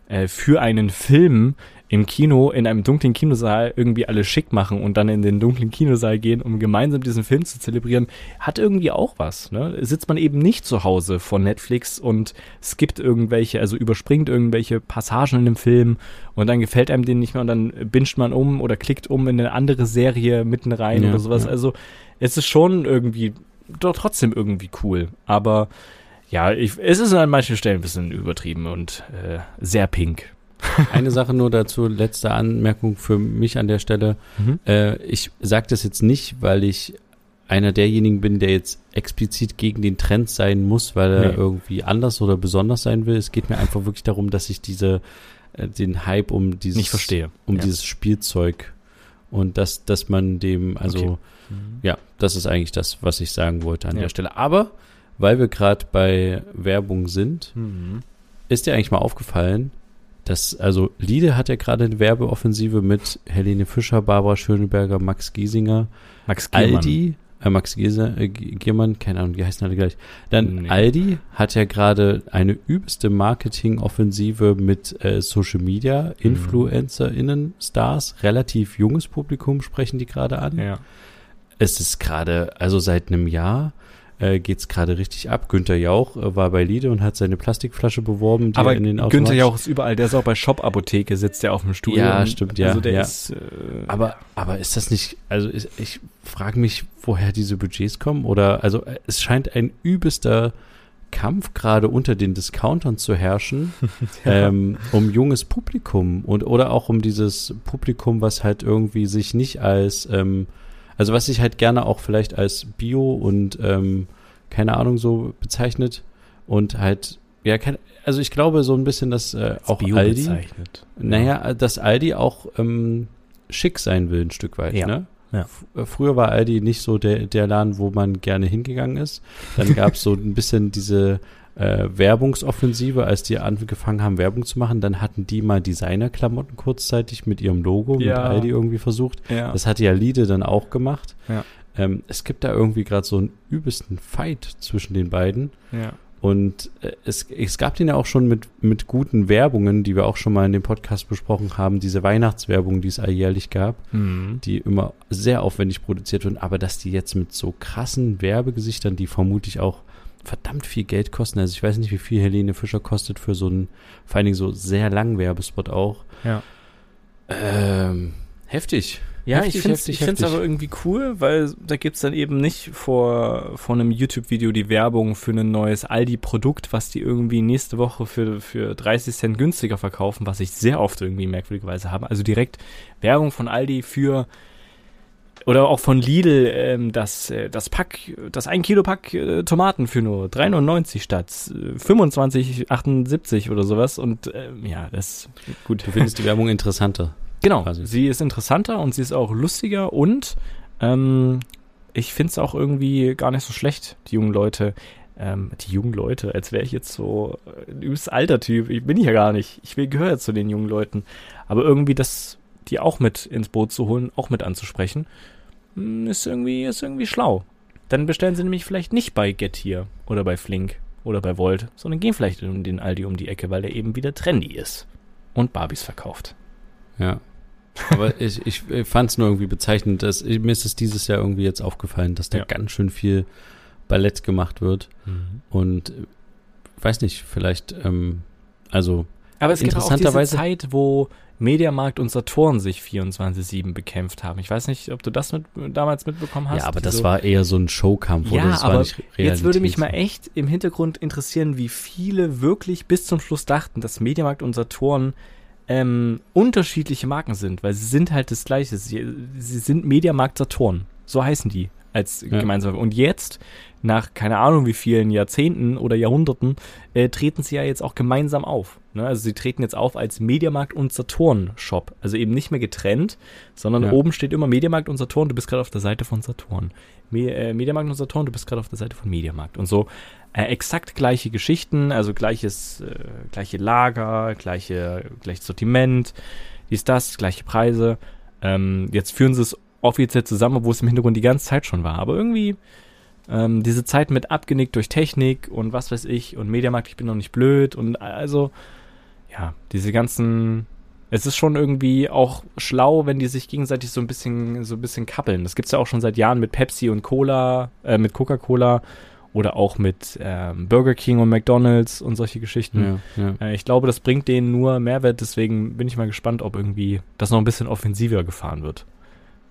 äh, für einen Film im Kino, in einem dunklen Kinosaal irgendwie alle schick machen und dann in den dunklen Kinosaal gehen, um gemeinsam diesen Film zu zelebrieren, hat irgendwie auch was. Ne? Sitzt man eben nicht zu Hause vor Netflix und skippt irgendwelche, also überspringt irgendwelche Passagen in dem Film und dann gefällt einem den nicht mehr und dann binscht man um oder klickt um in eine andere Serie mitten rein ja, oder sowas. Ja. Also es ist schon irgendwie doch trotzdem irgendwie cool. Aber ja, ich, es ist an manchen Stellen ein bisschen übertrieben und äh, sehr pink. Eine Sache nur dazu, letzte Anmerkung für mich an der Stelle. Mhm. Äh, ich sage das jetzt nicht, weil ich einer derjenigen bin, der jetzt explizit gegen den Trend sein muss, weil er nee. irgendwie anders oder besonders sein will. Es geht mir einfach wirklich darum, dass ich diese äh, den Hype um dieses nicht verstehe. um ja. dieses Spielzeug und dass dass man dem also okay. Mhm. Ja, das ist eigentlich das, was ich sagen wollte an ja. der Stelle. Aber weil wir gerade bei Werbung sind, mhm. ist dir eigentlich mal aufgefallen, dass, also Liede hat ja gerade eine Werbeoffensive mit Helene Fischer, Barbara Schöneberger, Max Giesinger, Max Giermann. Aldi, äh, Max Giese, äh, Giermann, keine Ahnung, die heißen alle gleich. Dann nee. Aldi hat ja gerade eine übelste Marketingoffensive mit äh, Social Media, mhm. InfluencerInnen, Stars, relativ junges Publikum sprechen die gerade an. Ja es ist gerade, also seit einem Jahr äh, geht es gerade richtig ab. Günther Jauch äh, war bei Lide und hat seine Plastikflasche beworben, die Aber er in den Günther Jauch ist überall, der ist auch bei Shop-Apotheke, sitzt der auf dem Stuhl. Ja, stimmt, ja. Also der ja. ist, äh, aber, aber ist das nicht, also ist, ich frage mich, woher diese Budgets kommen oder, also äh, es scheint ein übelster Kampf gerade unter den Discountern zu herrschen, ja. ähm, um junges Publikum und oder auch um dieses Publikum, was halt irgendwie sich nicht als ähm, also was sich halt gerne auch vielleicht als Bio und ähm, keine Ahnung so bezeichnet und halt, ja, kein, also ich glaube so ein bisschen, dass äh, auch Bio Aldi, bezeichnet. naja, dass Aldi auch ähm, schick sein will ein Stück weit, ja. ne? Ja. Äh, früher war Aldi nicht so der, der Laden, wo man gerne hingegangen ist. Dann gab es so ein bisschen diese äh, Werbungsoffensive, als die angefangen haben, Werbung zu machen, dann hatten die mal Designerklamotten kurzzeitig mit ihrem Logo, ja. mit Aldi irgendwie versucht. Ja. Das hatte ja Lide dann auch gemacht. Ja. Ähm, es gibt da irgendwie gerade so einen übelsten Fight zwischen den beiden. Ja. Und äh, es, es gab den ja auch schon mit, mit guten Werbungen, die wir auch schon mal in dem Podcast besprochen haben, diese Weihnachtswerbung, die es alljährlich gab, mhm. die immer sehr aufwendig produziert wurden, aber dass die jetzt mit so krassen Werbegesichtern, die vermutlich auch verdammt viel Geld kosten. Also ich weiß nicht, wie viel Helene Fischer kostet für so einen, vor allen Dingen so sehr langen Werbespot auch. Ja. Ähm, heftig. Ja, heftig, ich finde es heftig, find's aber irgendwie cool, weil da gibt's dann eben nicht vor, vor einem YouTube-Video die Werbung für ein neues Aldi-Produkt, was die irgendwie nächste Woche für, für 30 Cent günstiger verkaufen, was ich sehr oft irgendwie merkwürdigerweise habe. Also direkt Werbung von Aldi für oder auch von Lidl, ähm, das, äh, das Pack, das 1 Kilo Pack äh, Tomaten für nur 3,99 statt äh, 25,78 oder sowas. Und ähm, ja, das gut. Du findest die Werbung interessanter. Genau, quasi. sie ist interessanter und sie ist auch lustiger und ähm, ich finde es auch irgendwie gar nicht so schlecht, die jungen Leute. Ähm, die jungen Leute, als wäre ich jetzt so ein übelst alter Typ. Ich bin ich ja gar nicht. Ich will gehöre zu den jungen Leuten. Aber irgendwie das, die auch mit ins Boot zu holen, auch mit anzusprechen, ist irgendwie, ist irgendwie schlau. Dann bestellen sie nämlich vielleicht nicht bei Get hier oder bei Flink oder bei Volt, sondern gehen vielleicht in den Aldi um die Ecke, weil der eben wieder trendy ist und Barbies verkauft. Ja. Aber ich, ich fand es nur irgendwie bezeichnend, dass mir ist es dieses Jahr irgendwie jetzt aufgefallen, dass da Ja. ganz schön viel Ballett gemacht wird. Und äh, weiß nicht, vielleicht, ähm, also Aber es gibt auch diese Zeit, wo Mediamarkt und Saturn sich 24-7 bekämpft haben. Ich weiß nicht, ob du das mit, damals mitbekommen hast. ja, aber das so- war eher so ein Showkampf Ja, das war aber Jetzt würde mich mal echt im Hintergrund interessieren, wie viele wirklich bis zum Schluss dachten, dass Mediamarkt und Saturn ähm, unterschiedliche Marken sind, weil sie sind halt das Gleiche. Sie, sie sind Mediamarkt Saturn. So heißen die als Ja. gemeinsam. Und jetzt, nach keine Ahnung wie vielen Jahrzehnten oder Jahrhunderten, äh, treten sie ja jetzt auch gemeinsam auf. Ne? Also sie treten jetzt auf als Mediamarkt und Saturn Shop. Also eben nicht mehr getrennt, sondern Ja. oben steht immer Mediamarkt und Saturn, du bist gerade auf der Seite von Saturn. Me äh, Mediamarkt und Saturn, du bist gerade auf der Seite von Mediamarkt. Und so äh, exakt gleiche Geschichten, also gleiches, äh, gleiche Lager, gleiche, gleiches Sortiment, dies, das, gleiche Preise. Ähm, jetzt führen sie es offiziell zusammen, obwohl es im Hintergrund die ganze Zeit schon war. Aber irgendwie ähm, diese Zeit mit abgenickt durch Technik und was weiß ich und Mediamarkt, ich bin noch nicht blöd und also ja, diese ganzen es ist schon irgendwie auch schlau, wenn die sich gegenseitig so ein bisschen so ein bisschen kappeln. Das gibt's ja auch schon seit Jahren mit Pepsi und Cola, äh, mit Coca-Cola oder auch mit ähm, Burger King und McDonald's und solche Geschichten. Ja, ja. Äh, ich glaube, das bringt denen nur Mehrwert, deswegen bin ich mal gespannt, ob irgendwie das noch ein bisschen offensiver gefahren wird.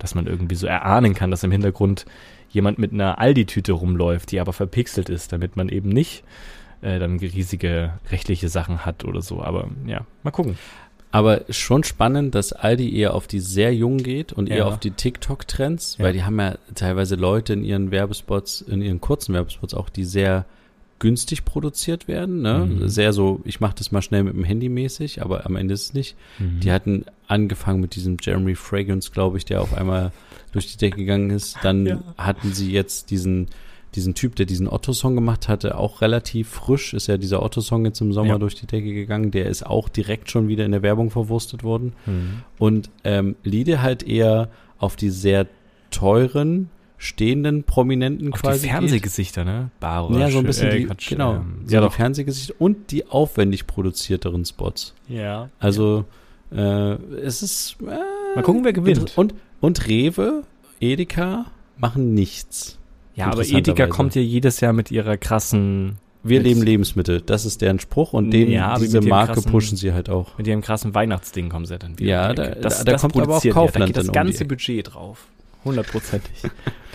Dass man irgendwie so erahnen kann, dass im Hintergrund jemand mit einer Aldi-Tüte rumläuft, die aber verpixelt ist, damit man eben nicht äh, dann riesige rechtliche Sachen hat oder so. Aber ja, mal gucken. Aber schon spannend, dass Aldi eher auf die sehr jung geht und eher Ja. auf die TikTok-Trends, Ja. weil die haben ja teilweise Leute in ihren Werbespots, in ihren kurzen Werbespots auch, die sehr günstig produziert werden, ne? Mhm. Sehr so, ich mache das mal schnell mit dem Handy mäßig, aber am Ende ist es nicht. Mhm. Die hatten angefangen mit diesem Jeremy Fragrance, glaube ich, der auf einmal durch die Decke gegangen ist. Dann Ja. hatten sie jetzt diesen diesen Typ, der diesen Otto-Song gemacht hatte, auch relativ frisch, ist ja dieser Otto-Song jetzt im Sommer Ja. durch die Decke gegangen. Der ist auch direkt schon wieder in der Werbung verwurstet worden. Mhm. Und ähm, Liede halt eher auf die sehr teuren, stehenden Prominenten Auf quasi die Fernsehgesichter, ne? Bar geht. Ja, so ein bisschen äh, die, Quatsch, genau, ähm, so ja, die doch. Fernsehgesichter und die aufwendig produzierteren Spots. Ja. Also äh, es ist äh, Mal gucken, wer gewinnt. Und, und Rewe, Edeka machen nichts. Ja, aber. Edeka kommt ja jedes Jahr mit ihrer krassen, Wir leben Lebensmittel, das ist deren Spruch und den, Ja, diese Marke krassen- pushen sie halt auch. mit ihrem krassen Weihnachtsding kommen sie dann wieder. Ja, um da- Ecke. da- da kommt aber auch produzieren die. Da Kaufland geht das um ganze Ecke. Budget drauf. Hundertprozentig.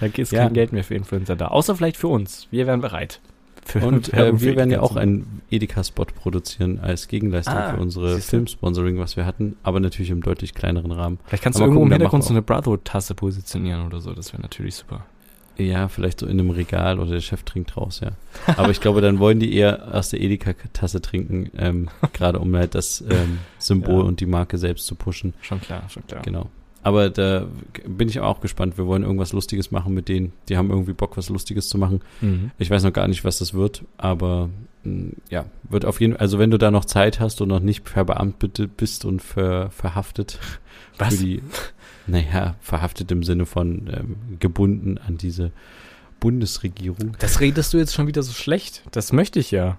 da ist Ja. kein Geld mehr für Influencer da. Außer vielleicht für uns. Wir wären bereit. Für Und äh, wir werden ja auch einen Edeka-Spot produzieren als Gegenleistung Ah, für unsere. Filmsponsoring, was wir hatten, aber natürlich im deutlich kleineren Rahmen. Vielleicht kannst du aber irgendwo gucken, im Hintergrund so eine Brotherhood-Tasse positionieren oder so. Das wäre natürlich super. Ja, vielleicht so in einem Regal oder der Chef trinkt raus, ja. Aber ich glaube, dann wollen die eher aus der Edeka-Tasse trinken, ähm, gerade um halt das ähm, Symbol Ja. und die Marke selbst zu pushen. Schon klar, schon klar. Genau. Aber da bin ich auch gespannt. Wir wollen irgendwas Lustiges machen mit denen. Die haben irgendwie Bock, was Lustiges zu machen. Mhm. Ich weiß noch gar nicht, was das wird, aber mh, ja, wird auf jeden Fall, also wenn du da noch Zeit hast und noch nicht verbeamtet bist und ver, verhaftet Was? für die, naja, verhaftet im Sinne von ähm, gebunden an diese Bundesregierung. Das redest du jetzt schon wieder so schlecht. Das möchte ich ja.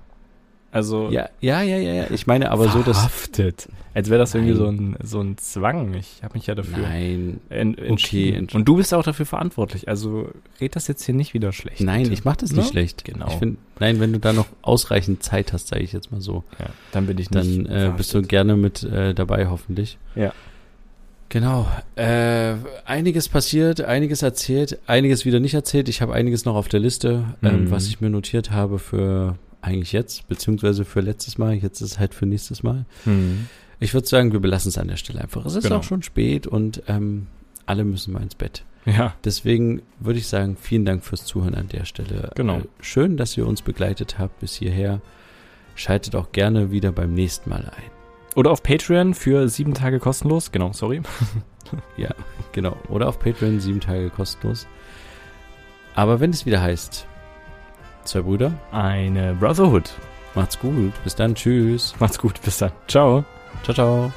Also Ja, ja, ja, ja. Ich meine aber so, dass. verhaftet. Als wäre das irgendwie so ein, so ein Zwang. Ich habe mich ja dafür Nein, en entschieden. entsch- Und du bist auch dafür verantwortlich. Also red das jetzt hier nicht wieder schlecht. nein, bitte. ich mache das nicht Ne? schlecht. Genau. Ich find, nein, wenn du da noch ausreichend Zeit hast, sage ich jetzt mal so, Ja, dann bin ich nicht. dann äh, bist du verhaftet. gerne mit äh, dabei, hoffentlich. Ja. Genau. Äh, einiges passiert, einiges erzählt, einiges wieder nicht erzählt. Ich habe einiges noch auf der Liste, ähm, Mhm. was ich mir notiert habe für eigentlich jetzt, beziehungsweise für letztes Mal. Jetzt ist es halt für nächstes Mal. Hm. Ich würde sagen, wir belassen es an der Stelle einfach. Es ist Genau. auch schon spät und ähm, alle müssen mal ins Bett. Ja, Deswegen würde ich sagen, vielen Dank fürs Zuhören an der Stelle. Genau. Äh, schön, dass ihr uns begleitet habt bis hierher. Schaltet auch gerne wieder beim nächsten Mal ein. Oder auf Patreon für sieben Tage kostenlos. Genau, sorry. Genau. Oder auf Patreon sieben Tage kostenlos. Aber wenn es wieder heißt, zwei Brüder, Eine Brotherhood. macht's gut. Bis dann. Tschüss. Macht's gut, bis dann. Ciao. Ciao, ciao.